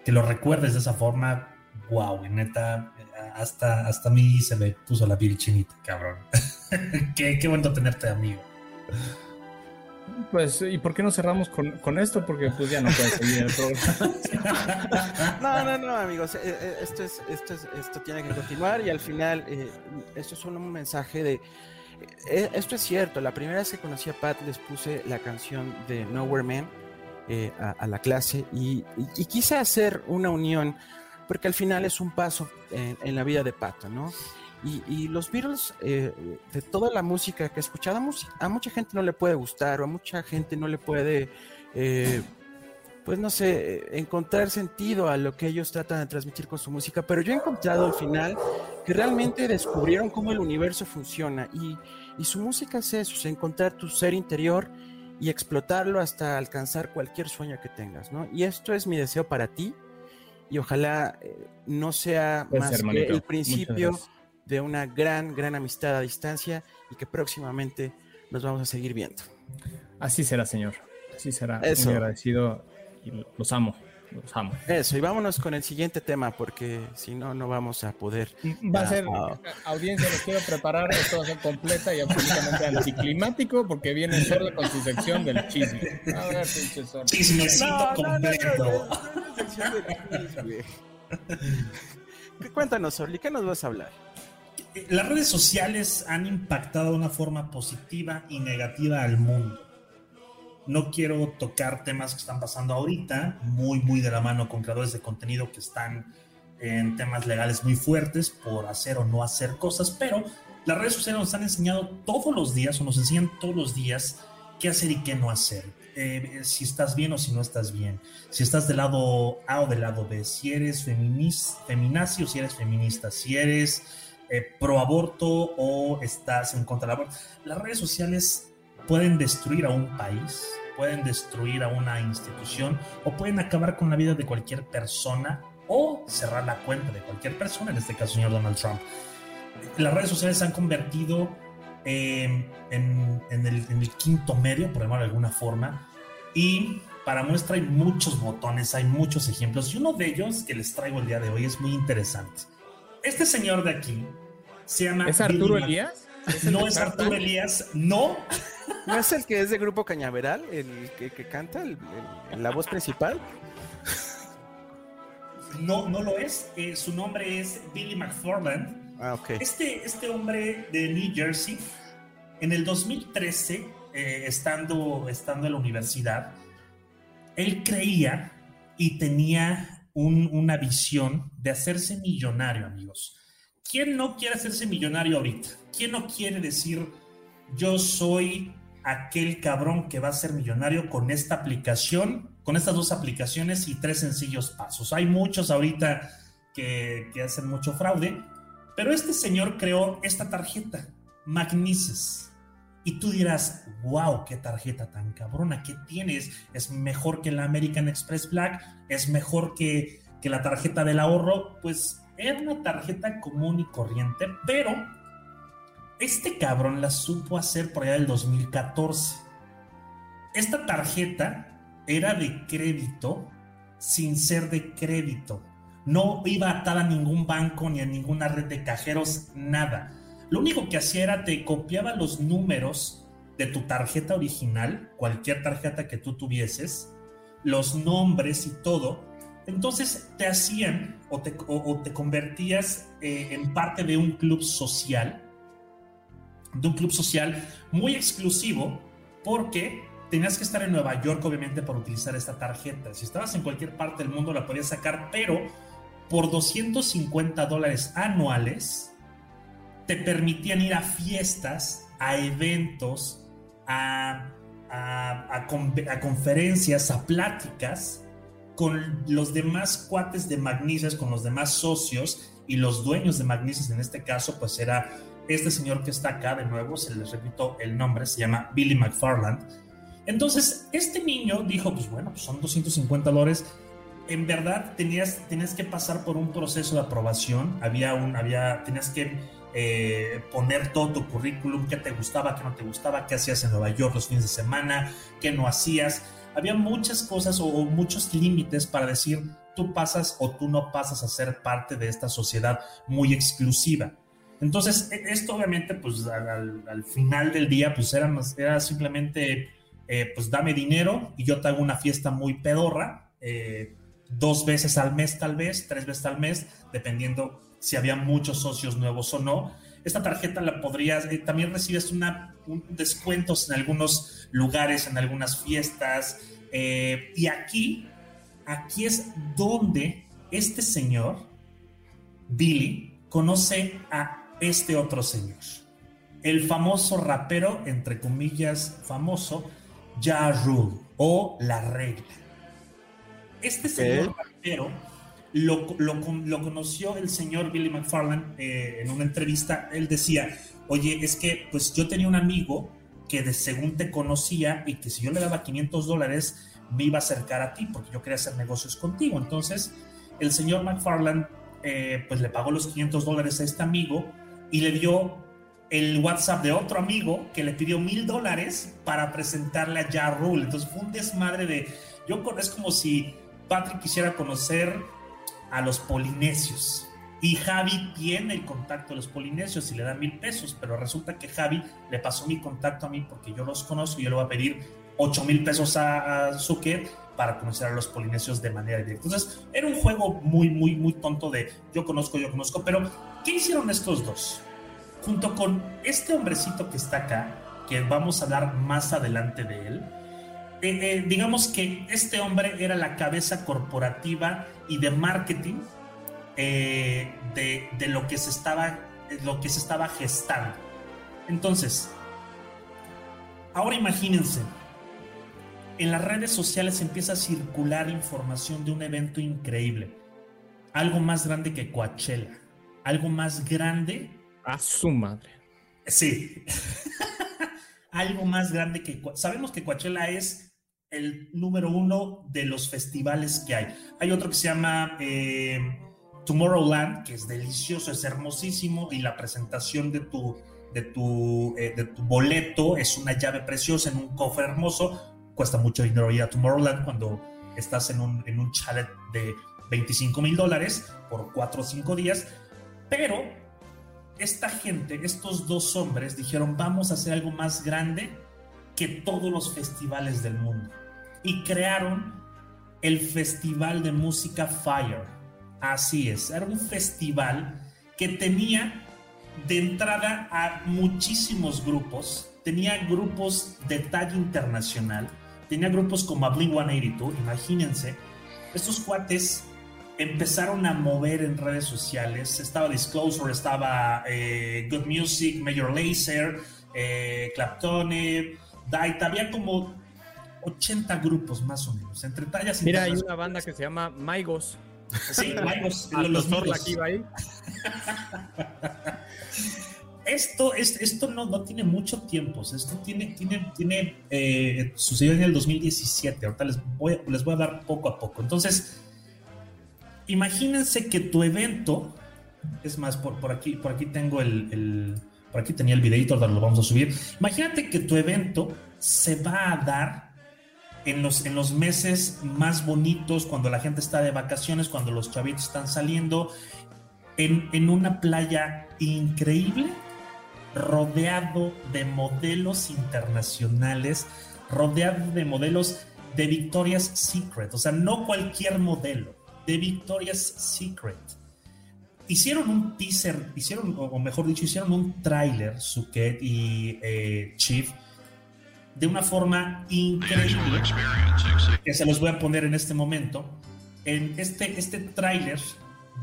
que lo recuerdes de esa forma. Wow, neta, hasta, hasta a mí se me puso la piel chinita, cabrón. (laughs) (laughs) qué, qué bonito tenerte, amigo. Pues, ¿y por qué no cerramos con, esto? Porque pues ya no puedes seguir el programa. (laughs) no, no, no, amigos. Eh, eh, esto, es, esto, es, esto tiene que continuar y al final eh, esto es un mensaje de... esto es cierto, la primera vez que conocí a Pat les puse la canción de Nowhere Man a, la clase y, quise hacer una unión porque al final es un paso en, en la vida de Pat, ¿no? Y, los Beatles, eh, de toda la música que escuchábamos, a mucha gente no le puede gustar o a mucha gente no le puede, eh, pues no sé, encontrar sentido a lo que ellos tratan de transmitir con su música. Pero yo he encontrado al final que realmente descubrieron cómo el universo funciona y, su música es eso, es encontrar tu ser interior y explotarlo hasta alcanzar cualquier sueño que tengas, ¿no? Y esto es mi deseo para ti y ojalá eh, no sea más que el principio de una gran, gran amistad a distancia y que próximamente nos vamos a seguir viendo. Así será, señor. Así será. Eso. Muy agradecido y los amo. Los amo. Eso, y vámonos con el siguiente tema, porque si no, no vamos a poder. Va a ser, ah, audiencia, les quiero preparar, esto va a ser completa y absolutamente anticlimático, porque viene solo con su sección del chisme. A ver, pinche Chismecito completo. Cuéntanos, Orly, ¿qué nos vas a hablar? Las redes sociales han impactado de una forma positiva y negativa al mundo. No quiero tocar temas que están pasando ahorita, muy, muy de la mano con creadores de contenido que están en temas legales muy fuertes por hacer o no hacer cosas, pero las redes sociales nos han enseñado todos los días o nos enseñan todos los días qué hacer y qué no hacer. Eh, si estás bien o si no estás bien, si estás del lado A o del lado B, si eres feminazi o si eres feminista, si eres eh, pro aborto o estás en contra del aborto. Las redes sociales pueden destruir a un país, pueden destruir a una institución o pueden acabar con la vida de cualquier persona o cerrar la cuenta de cualquier persona, en este caso señor Donald Trump. Las redes sociales se han convertido en, el, en, el, quinto medio, por llamarlo de alguna forma, y para muestra hay muchos botones, hay muchos ejemplos, y uno de ellos que les traigo el día de hoy es muy interesante. Este señor de aquí se llama. ¿Es Arturo Elías? no es Arturo Elías, no. ¿No es el que es de Grupo Cañaveral, el que, canta, la voz principal? No, no lo es. Eh, su nombre es Billy McFarland. Ah, ok. Este, este hombre de New Jersey, en el 2013, eh, estando, estando en la universidad, él creía y tenía una visión de hacerse millonario, amigos. ¿Quién no quiere hacerse millonario ahorita? ¿Quién no quiere decir, yo soy aquel cabrón que va a ser millonario con esta aplicación, con estas dos aplicaciones y tres sencillos pasos? Hay muchos ahorita que, que hacen mucho fraude, pero este señor creó esta tarjeta, Magnises. Y tú dirás, wow, qué tarjeta tan cabrona, ¿qué tienes? Es mejor que la American Express Black, es mejor que, que la tarjeta del ahorro. Pues era una tarjeta común y corriente, pero este cabrón la supo hacer por allá del 2014. Esta tarjeta era de crédito sin ser de crédito. No iba atada a ningún banco ni a ninguna red de cajeros, nada lo único que hacía era te copiaba los números de tu tarjeta original, cualquier tarjeta que tú tuvieses, los nombres y todo. Entonces te hacían o te, te convertías eh, en parte de un club social, de un club social muy exclusivo, porque tenías que estar en Nueva York, obviamente, para utilizar esta tarjeta. Si estabas en cualquier parte del mundo, la podías sacar, pero por 250 dólares anuales, te permitían ir a fiestas, a eventos, a, a, conferencias, a pláticas con los demás cuates de Magnicias, con los demás socios y los dueños de Magnicias en este caso, pues era este señor que está acá de nuevo, se les repito el nombre, se llama Billy McFarland. Entonces, este niño dijo, pues bueno, pues son 250 dólares. En verdad tenías, tenías que pasar por un proceso de aprobación, había un, había, tenías que eh, poner todo tu currículum, qué te gustaba, qué no te gustaba, qué hacías en Nueva York los fines de semana, qué no hacías. Había muchas cosas o, muchos límites para decir tú pasas o tú no pasas a ser parte de esta sociedad muy exclusiva. Entonces, e, esto obviamente, pues al, final del día, pues era, era simplemente, eh, pues dame dinero y yo te hago una fiesta muy pedorra, eh, dos veces al mes tal vez, tres veces al mes, dependiendo si había muchos socios nuevos o no. Esta tarjeta la podrías, eh, también recibes una, un descuentos en algunos lugares, en algunas fiestas. Eh, y aquí, aquí es donde este señor, Billy, conoce a este otro señor. El famoso rapero, entre comillas, famoso, Ja Rule o La Regla. Este señor rapero lo, conoció el señor Billy McFarland eh, en una entrevista. Él decía, oye, es que pues yo tenía un amigo que de según te conocía y que si yo le daba 500 dólares me iba a acercar a ti porque yo quería hacer negocios contigo. Entonces el señor McFarland eh, pues le pagó los 500 dólares a este amigo y le dio el WhatsApp de otro amigo que le pidió mil dólares para presentarle a Ja Rule. Entonces fue un desmadre de... Yo, es como si Patrick quisiera conocer a los polinesios. Y Javi tiene el contacto de los polinesios y le da mil pesos, pero resulta que Javi le pasó mi contacto a mí porque yo los conozco y yo le voy a pedir ocho mil pesos a, a Zucker para conocer a los polinesios de manera directa. Entonces, era un juego muy, muy, muy tonto de yo conozco, yo conozco, pero ¿qué hicieron estos dos? Junto con este hombrecito que está acá, que vamos a hablar más adelante de él, eh, digamos que este hombre era la cabeza corporativa y de marketing eh, de, lo, que se estaba, lo que se estaba gestando. Entonces, ahora imagínense, en las redes sociales empieza a circular información de un evento increíble, algo más grande que Coachella, algo más grande. A su madre. Sí. (laughs) algo más grande que... Sabemos que Coachella es el número uno de los festivales que hay. Hay otro que se llama eh, Tomorrowland, que es delicioso, es hermosísimo, y la presentación de tu, de, tu, eh, de tu boleto es una llave preciosa en un cofre hermoso. Cuesta mucho dinero ir a Tomorrowland cuando estás en un, en un chalet de 25 mil dólares por cuatro o cinco días, pero esta gente, estos dos hombres dijeron, vamos a hacer algo más grande que todos los festivales del mundo y crearon el Festival de Música Fire. Así es, era un festival que tenía de entrada a muchísimos grupos, tenía grupos de talla internacional, tenía grupos como Blink 182, imagínense, estos cuates empezaron a mover en redes sociales, estaba Disclosure, estaba eh, Good Music, Major Lazer, eh, Claptone, Daita, había como 80 grupos más o menos, entre tallas y Mira, hay una banda que se llama Maigos. Sí, Maigos. (laughs) los aquí ahí. (laughs) Esto, esto no, no tiene mucho tiempo, esto tiene, tiene, tiene eh, sucedió en el 2017, ahorita les voy, les voy a dar poco a poco. Entonces, imagínense que tu evento, es más, por, por aquí, por aquí tengo el, el por aquí tenía el videito, ahora lo vamos a subir. Imagínate que tu evento se va a dar en los, en los meses más bonitos, cuando la gente está de vacaciones, cuando los chavitos están saliendo, en, en una playa increíble, rodeado de modelos internacionales, rodeado de modelos de Victoria's Secret, o sea, no cualquier modelo, de Victoria's Secret. Hicieron un teaser, hicieron, o mejor dicho, hicieron un tráiler, Suket y eh, Chief, de una forma increíble, que se los voy a poner en este momento. En este, este tráiler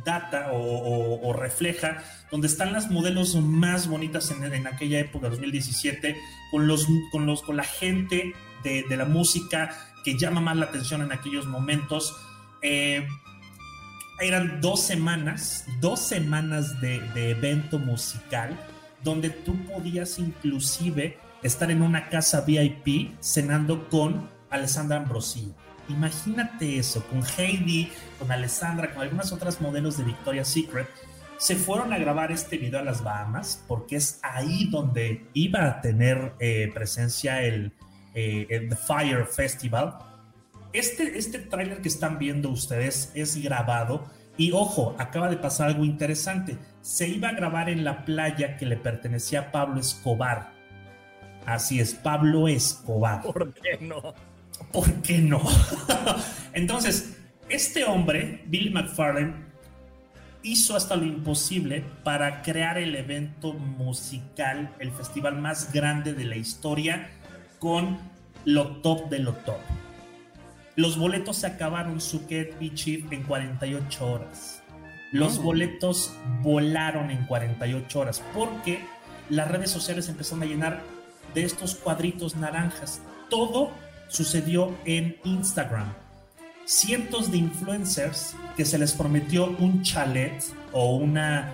data o, refleja donde están las modelos más bonitas en, en aquella época, 2017, con, los, con, los, con la gente de, la música que llama más la atención en aquellos momentos. Eh, eran dos semanas, dos semanas de, de, evento musical donde tú podías inclusive estar en una casa VIP cenando con Alessandra Ambrosio. Imagínate eso, con Heidi, con Alessandra, con algunas otras modelos de Victoria's Secret. Se fueron a grabar este video a las Bahamas porque es ahí donde iba a tener eh, presencia el, eh, el, The Fire Festival. Este, este tráiler que están viendo ustedes es grabado y ojo, acaba de pasar algo interesante. Se iba a grabar en la playa que le pertenecía a Pablo Escobar. Así es, Pablo Escobar. ¿Por qué no? ¿por qué no? (laughs) Entonces, este hombre, Billy McFarlane, hizo hasta lo imposible para crear el evento musical, el festival más grande de la historia, con lo top de lo top. Los boletos se acabaron, Suket y Chip, en 48 horas. Los boletos volaron en 48 horas porque las redes sociales empezaron a llenar de estos cuadritos naranjas. Todo sucedió en Instagram. Cientos de influencers que se les prometió un chalet o una,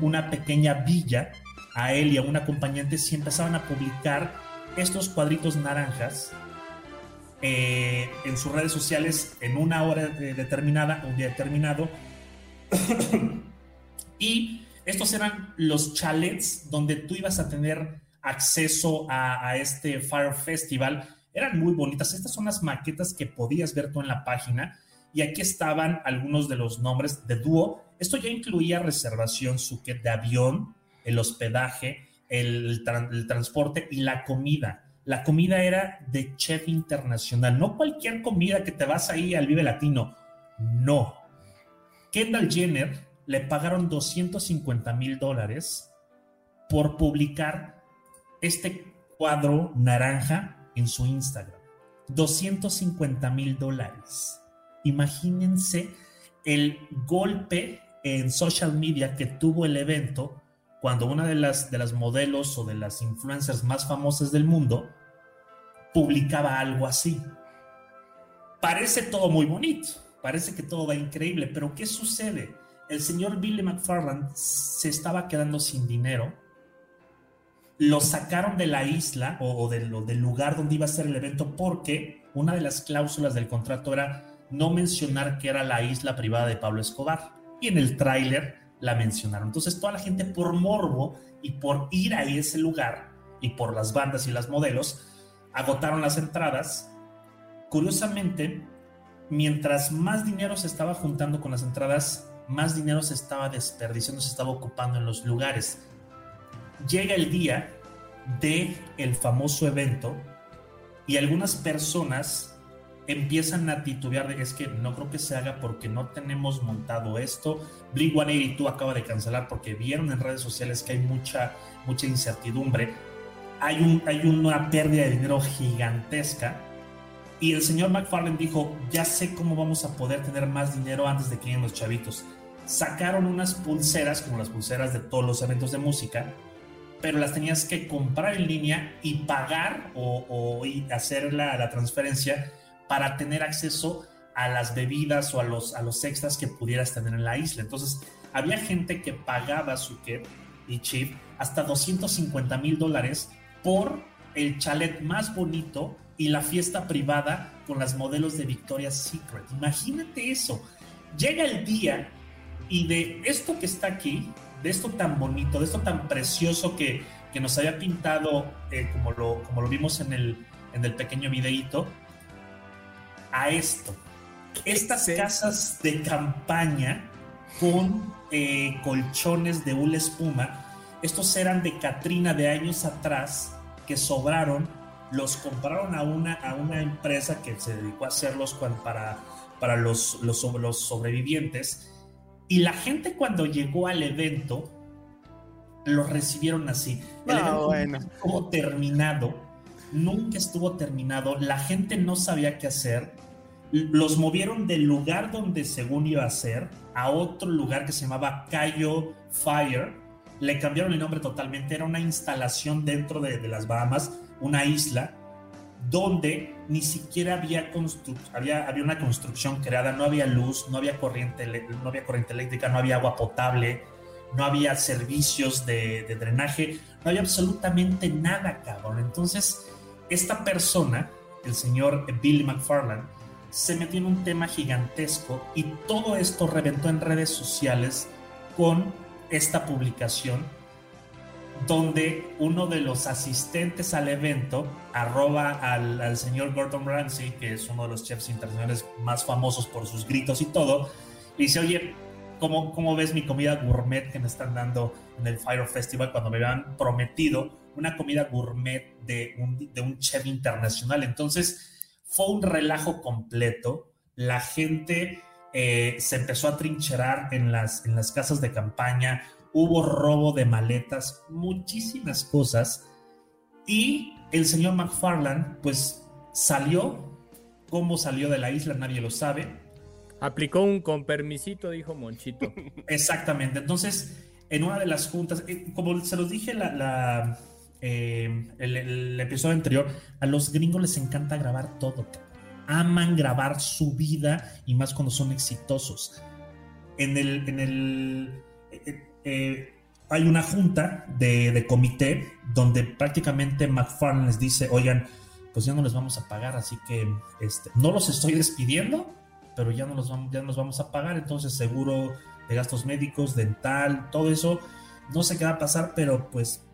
una pequeña villa a él y a un acompañante si empezaban a publicar estos cuadritos naranjas eh, en sus redes sociales en una hora determinada, un día determinado. (coughs) y estos eran los chalets donde tú ibas a tener acceso a, este Fire Festival eran muy bonitas. Estas son las maquetas que podías ver tú en la página. Y aquí estaban algunos de los nombres de dúo. Esto ya incluía reservación, suquet de avión, el hospedaje, el, el transporte y la comida. La comida era de chef internacional, no cualquier comida que te vas ahí al Vive Latino. No. Kendall Jenner le pagaron 250 mil dólares por publicar este cuadro naranja en su Instagram. 250 mil dólares. Imagínense el golpe en social media que tuvo el evento cuando una de las, de las modelos o de las influencers más famosas del mundo publicaba algo así. Parece todo muy bonito, parece que todo va increíble, pero ¿qué sucede? El señor Billy McFarland se estaba quedando sin dinero lo sacaron de la isla o, del lugar donde iba a ser el evento porque una de las cláusulas del contrato era no mencionar que era la isla privada de Pablo Escobar. Y en el tráiler la mencionaron. Entonces toda la gente por morbo y por ir a ese lugar y por las bandas y las modelos agotaron las entradas. Curiosamente, mientras más dinero se estaba juntando con las entradas, más dinero se estaba desperdiciando, se estaba ocupando en los lugares llega el día de el famoso evento y algunas personas empiezan a titubear de es que no creo que se haga porque no tenemos montado esto. Blink 182 acaba de cancelar porque vieron en redes sociales que hay mucha, mucha incertidumbre. Hay, un, hay una pérdida de dinero gigantesca. Y el señor McFarlane dijo, ya sé cómo vamos a poder tener más dinero antes de que lleguen los chavitos. Sacaron unas pulseras, como las pulseras de todos los eventos de música, pero las tenías que comprar en línea y pagar o, hacer la, transferencia para tener acceso a las bebidas o a los, extras que pudieras tener en la isla. Entonces, había gente que pagaba su kit y chip hasta 250 mil dólares por el chalet más bonito y la fiesta privada con las modelos de Victoria's Secret. Imagínate eso. Llega el día y de esto que está aquí, de esto tan bonito, de esto tan precioso que, que nos había pintado, eh, como, lo, como lo vimos en el, en el pequeño videíto, a esto. Estas casas de campaña con eh, colchones de hula espuma, estos eran de Katrina de años atrás que sobraron, los compraron a una, a una empresa que se dedicó a hacerlos para, para los, los, los sobrevivientes y la gente cuando llegó al evento, lo recibieron así. El evento nunca estuvo terminado, nunca estuvo terminado, la gente no sabía qué hacer. Los movieron del lugar donde según iba a ser a otro lugar que se llamaba Cayo Fire. Le cambiaron el nombre totalmente, era una instalación dentro de, de las Bahamas, una isla. Donde ni siquiera había, había, había una construcción creada, no había luz, no había, corriente, no había corriente eléctrica, no había agua potable, no había servicios de, de drenaje, no había absolutamente nada, cabrón. Entonces, esta persona, el señor Billy McFarland, se metió en un tema gigantesco y todo esto reventó en redes sociales con esta publicación donde uno de los asistentes al evento arroba al, señor Gordon Ramsay, que es uno de los chefs internacionales más famosos por sus gritos y todo, y dice, oye, ¿cómo, ¿cómo ves mi comida gourmet que me están dando en el Fire Festival cuando me habían prometido una comida gourmet de un, de un chef internacional? Entonces, fue un relajo completo, la gente... Eh, se empezó a trincherar en las, en las casas de campaña, hubo robo de maletas, muchísimas cosas. Y el señor McFarland, pues salió. ¿Cómo salió de la isla? Nadie lo sabe. Aplicó un con permisito, dijo Monchito. (laughs) Exactamente. Entonces, en una de las juntas, eh, como se los dije la, eh, el, episodio anterior, a los gringos les encanta grabar todo. Aman grabar su vida y más cuando son exitosos. En el, en el eh, hay una junta de, comité donde prácticamente McFarlane les dice, oigan, pues ya no les vamos a pagar, así que este, no los estoy despidiendo, pero ya no los vamos, ya nos vamos a pagar, entonces seguro de gastos médicos, dental, todo eso, no sé qué va a pasar, pero pues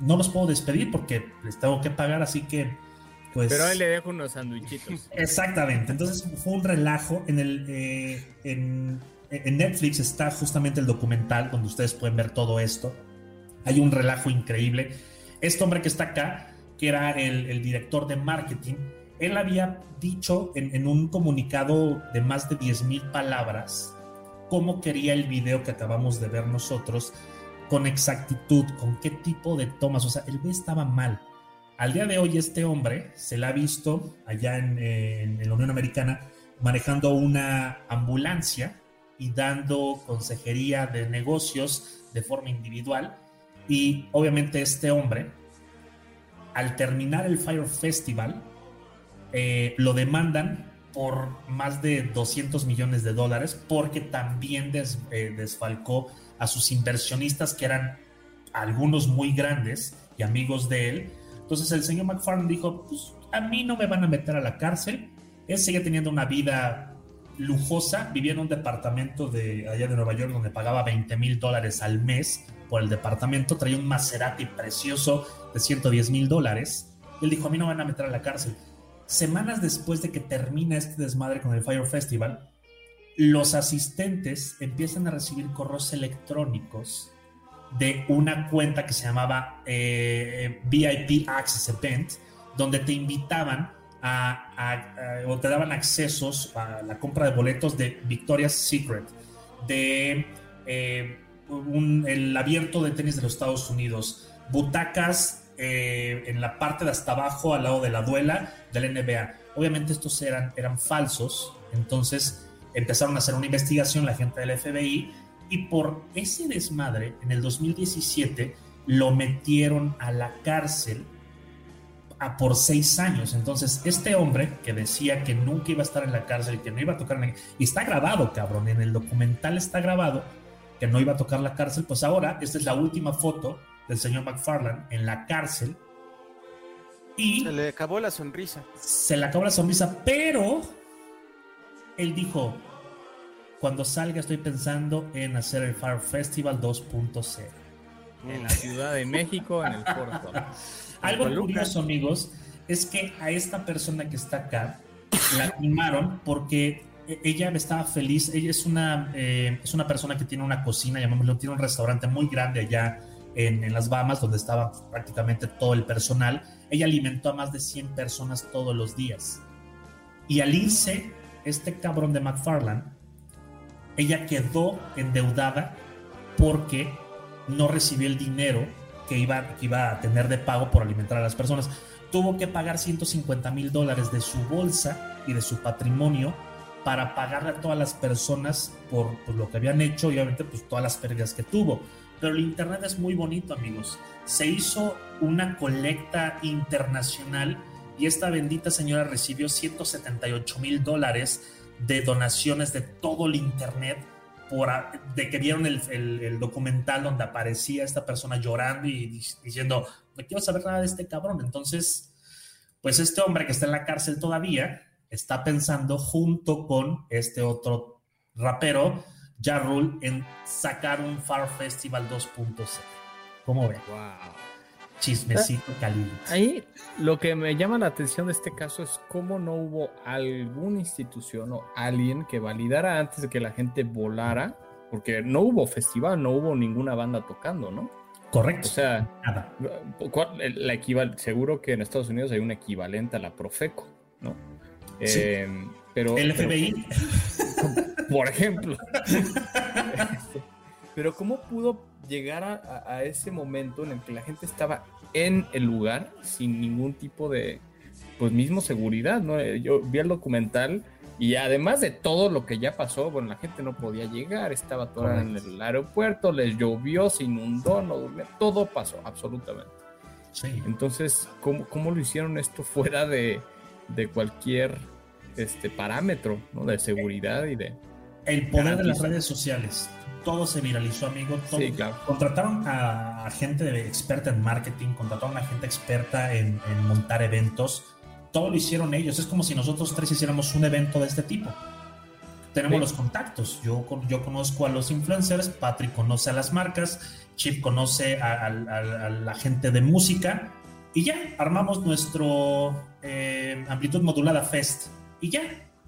no los puedo despedir porque les tengo que pagar, así que pues... Pero ahí le dejo unos sandwichitos. (laughs) Exactamente, entonces fue un relajo en el... Eh, en, en Netflix está justamente el documental donde ustedes pueden ver todo esto. Hay un relajo increíble. Este hombre que está acá, que era el, director de marketing, él había dicho en, un comunicado de más de 10 mil palabras cómo quería el video que acabamos de ver nosotros con exactitud, con qué tipo de tomas. O sea, el güey estaba mal. Al día de hoy este hombre se la ha visto allá en, en la Unión Americana manejando una ambulancia y dando consejería de negocios de forma individual. Y obviamente este hombre, al terminar el Fire Festival, eh, lo demandan por más de 200 millones de dólares porque también eh, desfalcó a sus inversionistas que eran algunos muy grandes y amigos de él. Entonces el señor McFarlane dijo, pues a mí no me van a meter a la cárcel. Él sigue teniendo una vida lujosa, vivía en un departamento de allá de Nueva York donde pagaba 20 mil dólares al mes por el departamento, traía un Maserati precioso de 110 mil dólares. Él dijo, a mí no van a meter a la cárcel. Semanas después de que termina este desmadre con el Fire Festival, los asistentes empiezan a recibir correos electrónicos de una cuenta que se llamaba eh, VIP Access Event, donde te invitaban o te daban accesos a la compra de boletos de Victoria's Secret, de eh, el abierto de tenis de los Estados Unidos, butacas eh, en la parte de hasta abajo al lado de la duela del NBA. Obviamente estos eran, eran falsos, entonces empezaron a hacer una investigación la gente del FBI y por ese desmadre en el 2017 lo metieron a la cárcel por seis años. Entonces, este hombre que decía que nunca iba a estar en la cárcel, que no iba a tocar la... Y está grabado, cabrón, en el documental está grabado que no iba a tocar la cárcel, pues ahora esta es la última foto del señor McFarland en la cárcel. Y... Se le acabó la sonrisa. Se le acabó la sonrisa, pero él dijo, cuando salga estoy pensando en hacer el Fire Festival 2.0. En la Ciudad de México, en el Foro (laughs) Algo curioso, amigos, es que a esta persona que está acá la animaron porque e-, ella estaba feliz. Ella es una, eh, es una persona que tiene una cocina, llamémoslo, tiene un restaurante muy grande allá en, en, las Bahamas, donde estaba prácticamente todo el personal. Ella alimentó a más de 100 personas todos los días. Y al irse, este cabrón de McFarland, ella quedó endeudada porque no recibió el dinero que iba, que iba a tener de pago por alimentar a las personas. Tuvo que pagar 150 mil dólares de su bolsa y de su patrimonio para pagarle a todas las personas por, lo que habían hecho y obviamente pues todas las pérdidas que tuvo. Pero el Internet es muy bonito, amigos. Se hizo una colecta internacional y esta bendita señora recibió 178 mil dólares de donaciones de todo el internet por de que vieron el, documental donde aparecía esta persona llorando y diciendo no quiero saber nada de este cabrón entonces pues este hombre que está en la cárcel todavía está pensando junto con este otro rapero Ja en sacar un Far Festival 2.0 ¿cómo ven? Wow chismecito caliente. Ahí lo que me llama la atención de este caso es cómo no hubo alguna institución o alguien que validara antes de que la gente volara, porque no hubo festival, no hubo ninguna banda tocando, ¿no? Correcto. O sea, Nada. La equival seguro que en Estados Unidos hay un equivalente a la Profeco, ¿no? Sí. Eh, pero, el FBI. (laughs) por ejemplo. (laughs) pero ¿cómo pudo llegar a, ese momento en el que la gente estaba en el lugar sin ningún tipo de, pues mismo seguridad, ¿no? Eh, yo vi el documental y además de todo lo que ya pasó, bueno, la gente no podía llegar, estaba toda en el aeropuerto, les llovió, se inundó, no durmió, todo pasó, absolutamente. Sí. Entonces, ¿cómo, cómo lo hicieron esto (laughs) fuera de, de cualquier este parámetro, ¿no? De seguridad y de... El poder de las redes sociales todo se viralizó, amigo. Contrataron a, gente de experta en marketing, contrataron a gente experta en, montar eventos. Todo lo hicieron ellos. Es como si nosotros tres hiciéramos un evento de este tipo. Tenemos los contactos. Yo, yo conozco a los influencers, Patrick conoce a las marcas, Chip conoce a, la gente de música y ya armamos nuestro eh, amplitud modulada fest y ya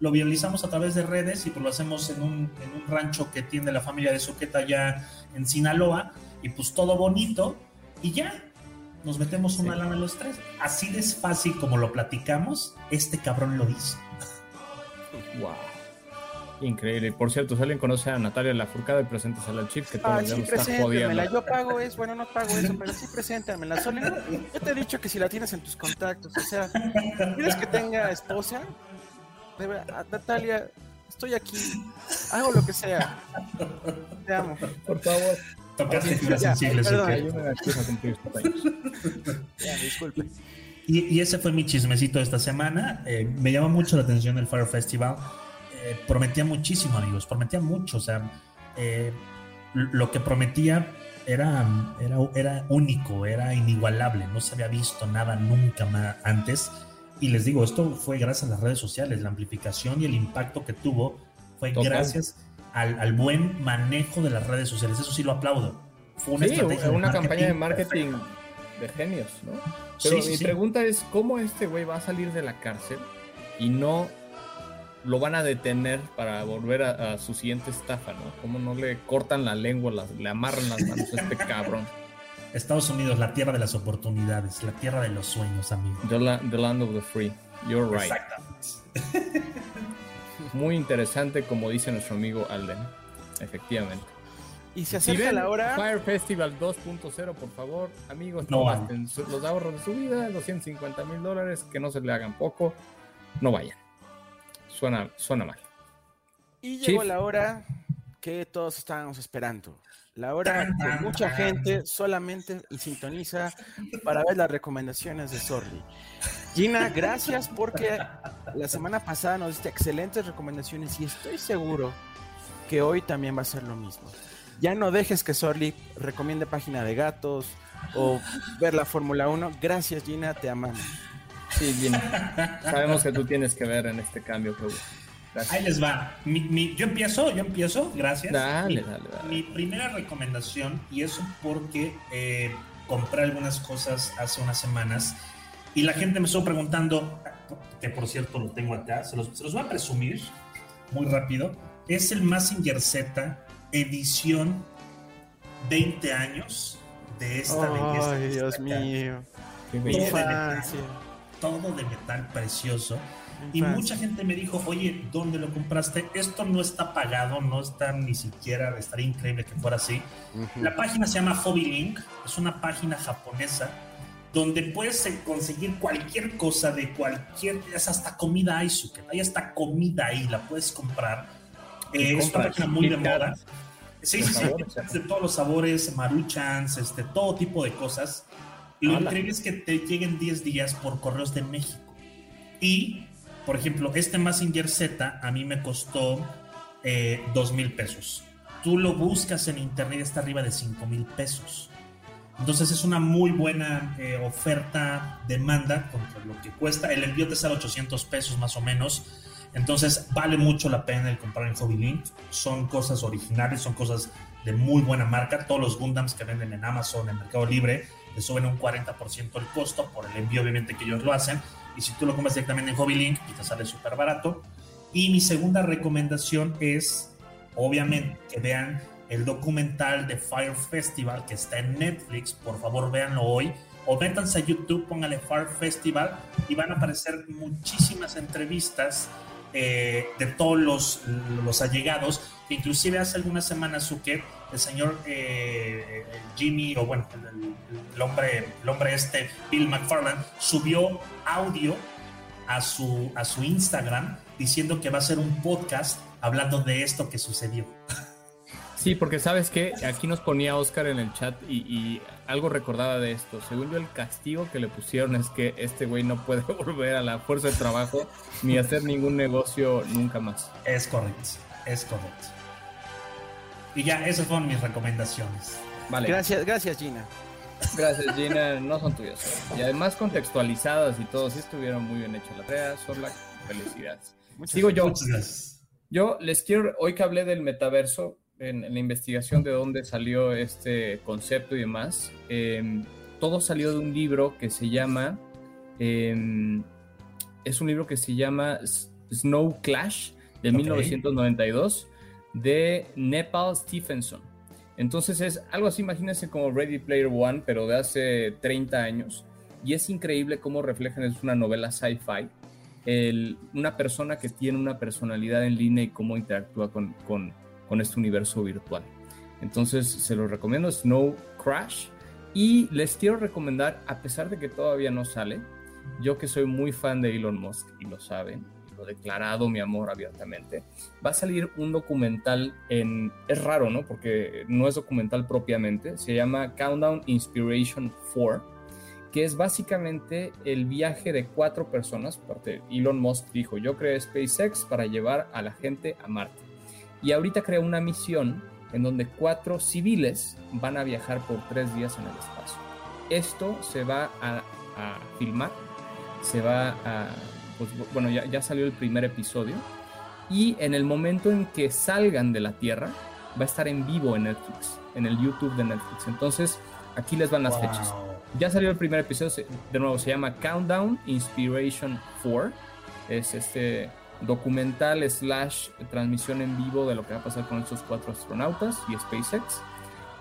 lo viralizamos a través de redes y pues lo hacemos en un, rancho que tiene la familia de Soqueta ya en Sinaloa y pues todo bonito y ya nos metemos una lana los tres. Así de fácil como lo platicamos, este cabrón lo hizo. Wow. Increíble. Por cierto, si alguien conoce a Natalia La Furcada y preséntasela al chip que todo el día está jodiendo. Yo pago eso, bueno, no pago eso, pero sí preséntamela. Solo, yo te he dicho que si la tienes en tus contactos, o sea, ¿quieres que tenga esposa? Natalia, estoy aquí, hago lo que sea. Te amo. Por favor. Tocaste fibras sensibles. disculpe. Y, ese fue mi chismecito de esta semana. Eh, me llama mucho la atención el Fire Festival. Eh, prometía muchísimo, amigos. Prometía mucho. O sea, eh, lo que prometía era, era, era único, era inigualable. No se había visto nada nunca más antes. Y les digo, esto fue gracias a las redes sociales, la amplificación y el impacto que tuvo fue gracias al, buen manejo de las redes sociales. Eso sí lo aplaudo. Fue una, sí, una campaña de marketing de genios, ¿no? Pero mi pregunta es, ¿cómo este güey va a salir de la cárcel y no lo van a detener para volver a, su siguiente estafa, ¿no? ¿Cómo no le cortan la lengua, le amarran las manos a este (laughs) cabrón? Estados Unidos, la tierra de las oportunidades, la tierra de los sueños, amigo. The, land of the free. You're right. Muy interesante, como dice nuestro amigo Alden. Efectivamente. Y se acerca la hora. Fire Festival 2.0, por favor, amigos, no vayan. los ahorros de su vida, 250 mil dólares, que no se le hagan poco, no vayan. Suena, suena mal. Y llegó la hora que todos estábamos esperando. La hora que mucha gente solamente sintoniza para ver las recomendaciones de Sorry. Gina, gracias porque la semana pasada nos diste excelentes recomendaciones y estoy seguro que hoy también va a ser lo mismo. Ya no dejes que Sorly recomiende página de gatos o ver la Fórmula 1. Gracias, Gina, te amamos. Sí, Gina. Sabemos que tú tienes que ver en este cambio que Ahí les va. yo empiezo, yo empiezo, gracias. Dale, mi, dale, dale. Mi primera recomendación, y eso porque eh, compré algunas cosas hace unas semanas y la gente me estuvo preguntando, que por cierto lo tengo acá, se los, voy a presumir muy rápido. Es el Massinger Z edición 20 años de esta belleza. Ay, Dios mío. todo de metal precioso. Y mucha gente me dijo, oye, ¿dónde lo compraste? Esto no está pagado, no está ni siquiera, estaría increíble que fuera así. La página se llama Hobby Link, es una página japonesa donde puedes conseguir cualquier cosa de cualquier, es hasta comida Aizuke, hay hasta comida ahí, la puedes comprar. Eh, es una página muy de moda. Sí, sí, sí, (laughs) de todos los sabores, maruchans, este, todo tipo de cosas. Lo increíble es que te lleguen 10 días por correos de México. Y, por ejemplo, este Massinger Z a mí me costó eh, dos mil pesos. Tú lo buscas en internet está arriba de cinco mil pesos. Entonces es una muy buena eh, oferta demanda contra lo que cuesta. El envío te sale 800 pesos más o menos. Entonces vale mucho la pena el comprar en Hobby Link. Son cosas originales, son cosas de muy buena marca. Todos los Gundams que venden en Amazon, en Mercado Libre, le suben un 40% el costo por el envío, obviamente, que ellos lo hacen. Y si tú lo compras directamente en Hobby Link, te sale súper barato. Y mi segunda recomendación es, obviamente, que vean el documental de Fire Festival que está en Netflix. Por favor, véanlo hoy. O métanse a YouTube, póngale Fire Festival y van a aparecer muchísimas entrevistas eh, de todos los, los allegados. Inclusive hace algunas semanas, Suke, el señor eh, Jimmy, o bueno, el, hombre, el hombre este, Bill McFarland, subió audio a su, a su Instagram diciendo que va a ser un podcast hablando de esto que sucedió. Sí, porque sabes que aquí nos ponía Oscar en el chat y, algo recordaba de esto. Según yo, el castigo que le pusieron es que este güey no puede (laughs) volver a la fuerza de trabajo ni hacer ningún negocio nunca más. Es correcto, es correcto. Y ya, esas fueron mis recomendaciones. Vale. Gracias, gracias Gina. Gracias Gina, no son tuyas. Y además contextualizadas y todo, sí estuvieron muy bien hechas la tarea, son las felicidades. Sigo yo. Muchas gracias. Yo les quiero, hoy que hablé del metaverso, en, la investigación de dónde salió este concepto y demás, em, todo salió de un libro que se llama, em, es un libro que se llama Snow Clash de 1992 de Nepal Stephenson. Entonces es algo así, imagínense como Ready Player One, pero de hace 30 años. Y es increíble cómo reflejan, es una novela sci-fi, una persona que tiene una personalidad en línea y cómo interactúa con, con, con este universo virtual. Entonces se los recomiendo, Snow Crash. Y les quiero recomendar, a pesar de que todavía no sale, yo que soy muy fan de Elon Musk y lo saben, declarado mi amor abiertamente, va a salir un documental en... Es raro, ¿no? Porque no es documental propiamente, se llama Countdown Inspiration 4, que es básicamente el viaje de cuatro personas, parte Elon Musk dijo, yo creé SpaceX para llevar a la gente a Marte y ahorita crea una misión en donde cuatro civiles van a viajar por tres días en el espacio. Esto se va a, filmar, se va a... Pues, bueno, ya, ya salió el primer episodio y en el momento en que salgan de la Tierra va a estar en vivo en Netflix, en el YouTube de Netflix. Entonces, aquí les van las fechas. Ya salió el primer episodio, de nuevo se llama Countdown Inspiration 4. Es este documental slash transmisión en vivo de lo que va a pasar con estos cuatro astronautas y SpaceX.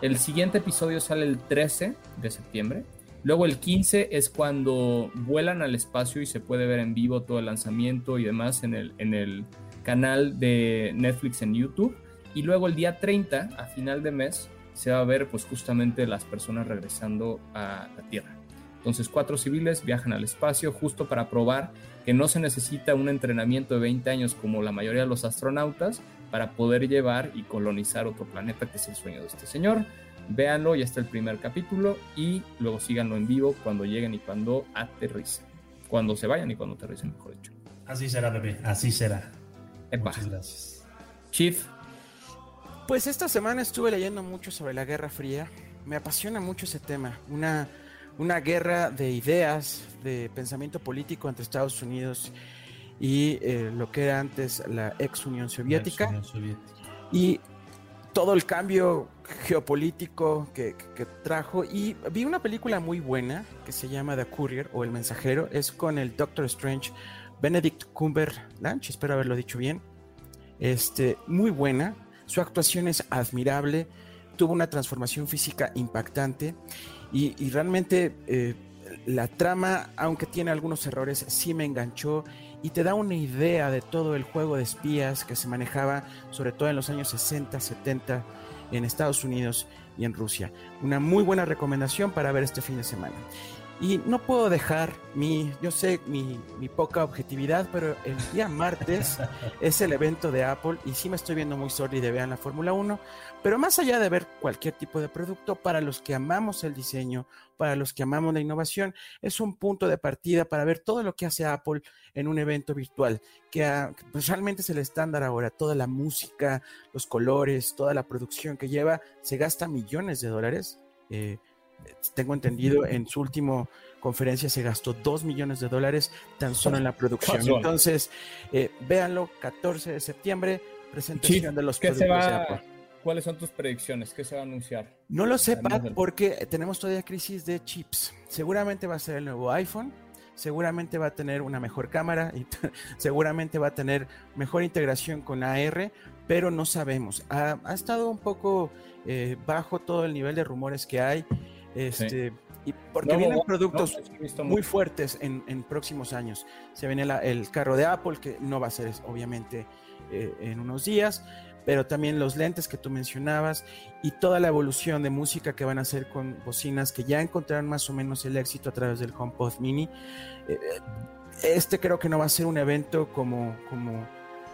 El siguiente episodio sale el 13 de septiembre. Luego el 15 es cuando vuelan al espacio y se puede ver en vivo todo el lanzamiento y demás en el, en el canal de Netflix en YouTube. Y luego el día 30, a final de mes, se va a ver pues justamente las personas regresando a la Tierra. Entonces cuatro civiles viajan al espacio justo para probar que no se necesita un entrenamiento de 20 años como la mayoría de los astronautas para poder llevar y colonizar otro planeta, que es el sueño de este señor. Véanlo, ya está el primer capítulo y luego síganlo en vivo cuando lleguen y cuando aterricen. Cuando se vayan y cuando aterricen, mejor dicho. Así será, bebé, así será. Muchas gracias. Chief. Pues esta semana estuve leyendo mucho sobre la Guerra Fría. Me apasiona mucho ese tema. Una una guerra de ideas, de pensamiento político entre Estados Unidos y eh, lo que era antes la ex Unión Soviética. Y todo el cambio geopolítico que, trajo. Y vi una película muy buena que se llama The Courier o El Mensajero. Es con el Doctor Strange, Benedict Cumberbatch, espero haberlo dicho bien. Este, muy buena. Su actuación es admirable. Tuvo una transformación física impactante. Y, realmente eh, la trama, aunque tiene algunos errores, sí me enganchó y te da una idea de todo el juego de espías que se manejaba, sobre todo en los años 60, 70 en Estados Unidos y en Rusia. Una muy buena recomendación para ver este fin de semana. Y no puedo dejar mi, yo sé, mi, mi, poca objetividad, pero el día martes (laughs) es el evento de Apple y sí me estoy viendo muy sorry de vean la Fórmula 1, pero más allá de ver cualquier tipo de producto, para los que amamos el diseño, para los que amamos la innovación, es un punto de partida para ver todo lo que hace Apple en un evento virtual, que, pues, realmente es el estándar ahora, toda la música, los colores, toda la producción que lleva, se gasta millones de dólares. Eh, tengo entendido, en su última conferencia se gastó 2 millones de dólares tan solo en la producción. Entonces, eh, véanlo, 14 de septiembre, presentación de los productos de Apple. ¿Cuáles son tus predicciones? ¿Qué se va a anunciar? No lo sé, Pat, porque tenemos todavía crisis de chips. Seguramente va a ser el nuevo iPhone, seguramente va a tener una mejor cámara, y (laughs) seguramente va a tener mejor integración con AR, pero no sabemos. Ha, estado un poco eh, bajo todo el nivel de rumores que hay. Este, y porque vienen productos muy fuertes en, próximos años. Se viene el carro de Apple, que no va a ser obviamente eh, en unos días, pero también los lentes que tú mencionabas y toda la evolución de música que van a hacer con bocinas que ya encontraron más o menos el éxito a través del HomePod Mini. Eh, este creo que no va a ser un evento como, como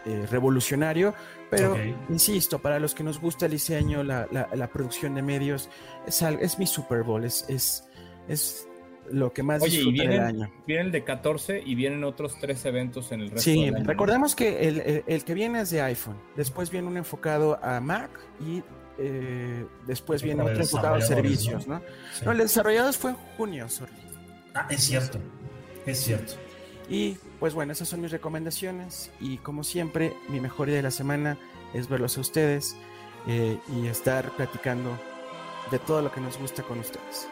eh, revolucionario, pero insisto, para los que nos gusta el diseño, la, la, producción de medios, es, es mi Super Bowl, es, es, es lo que más Oye, y vienen, año. Viene el de 14 y vienen otros tres eventos en el resto sí, recordemos que el, el, que viene es de iPhone, después viene un enfocado a Mac y eh, después viene otro enfocado a servicios, ¿no? No, el desarrollado fue en junio, sorry. Ah, es cierto, es cierto. Y pues bueno, esas son mis recomendaciones y como siempre, mi mejor día de la semana es verlos a ustedes eh, y estar platicando de todo lo que nos gusta con ustedes.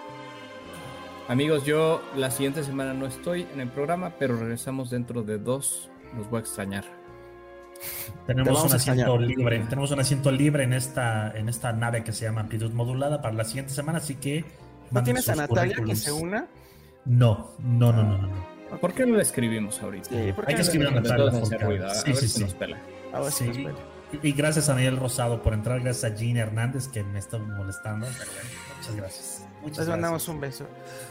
Amigos, yo la siguiente semana no estoy en el programa, pero regresamos dentro de dos. Los voy a extrañar. Tenemos un asiento libre. Tenemos un asiento libre en esta, en esta nave que se llama amplitud modulada para la siguiente semana, así que. ¿No tienes a Natalia que se una? No, no, no, no, no. ¿Por qué no le escribimos ahorita? Hay que escribir a Natalia. Sí, sí, sí. sí. Y gracias a Daniel Rosado por entrar, gracias a Gina Hernández que me está molestando. muchas gracias. Muchas Les mandamos un beso.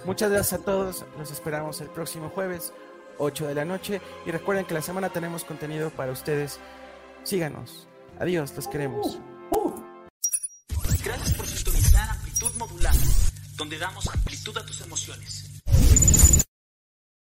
Muchas gracias a todos. Los esperamos el próximo jueves, 8 de la noche. Y recuerden que la semana tenemos contenido para ustedes. Síganos. Adiós, los queremos. Gracias por sintonizar Amplitud Modulada, donde damos amplitud a tus emociones.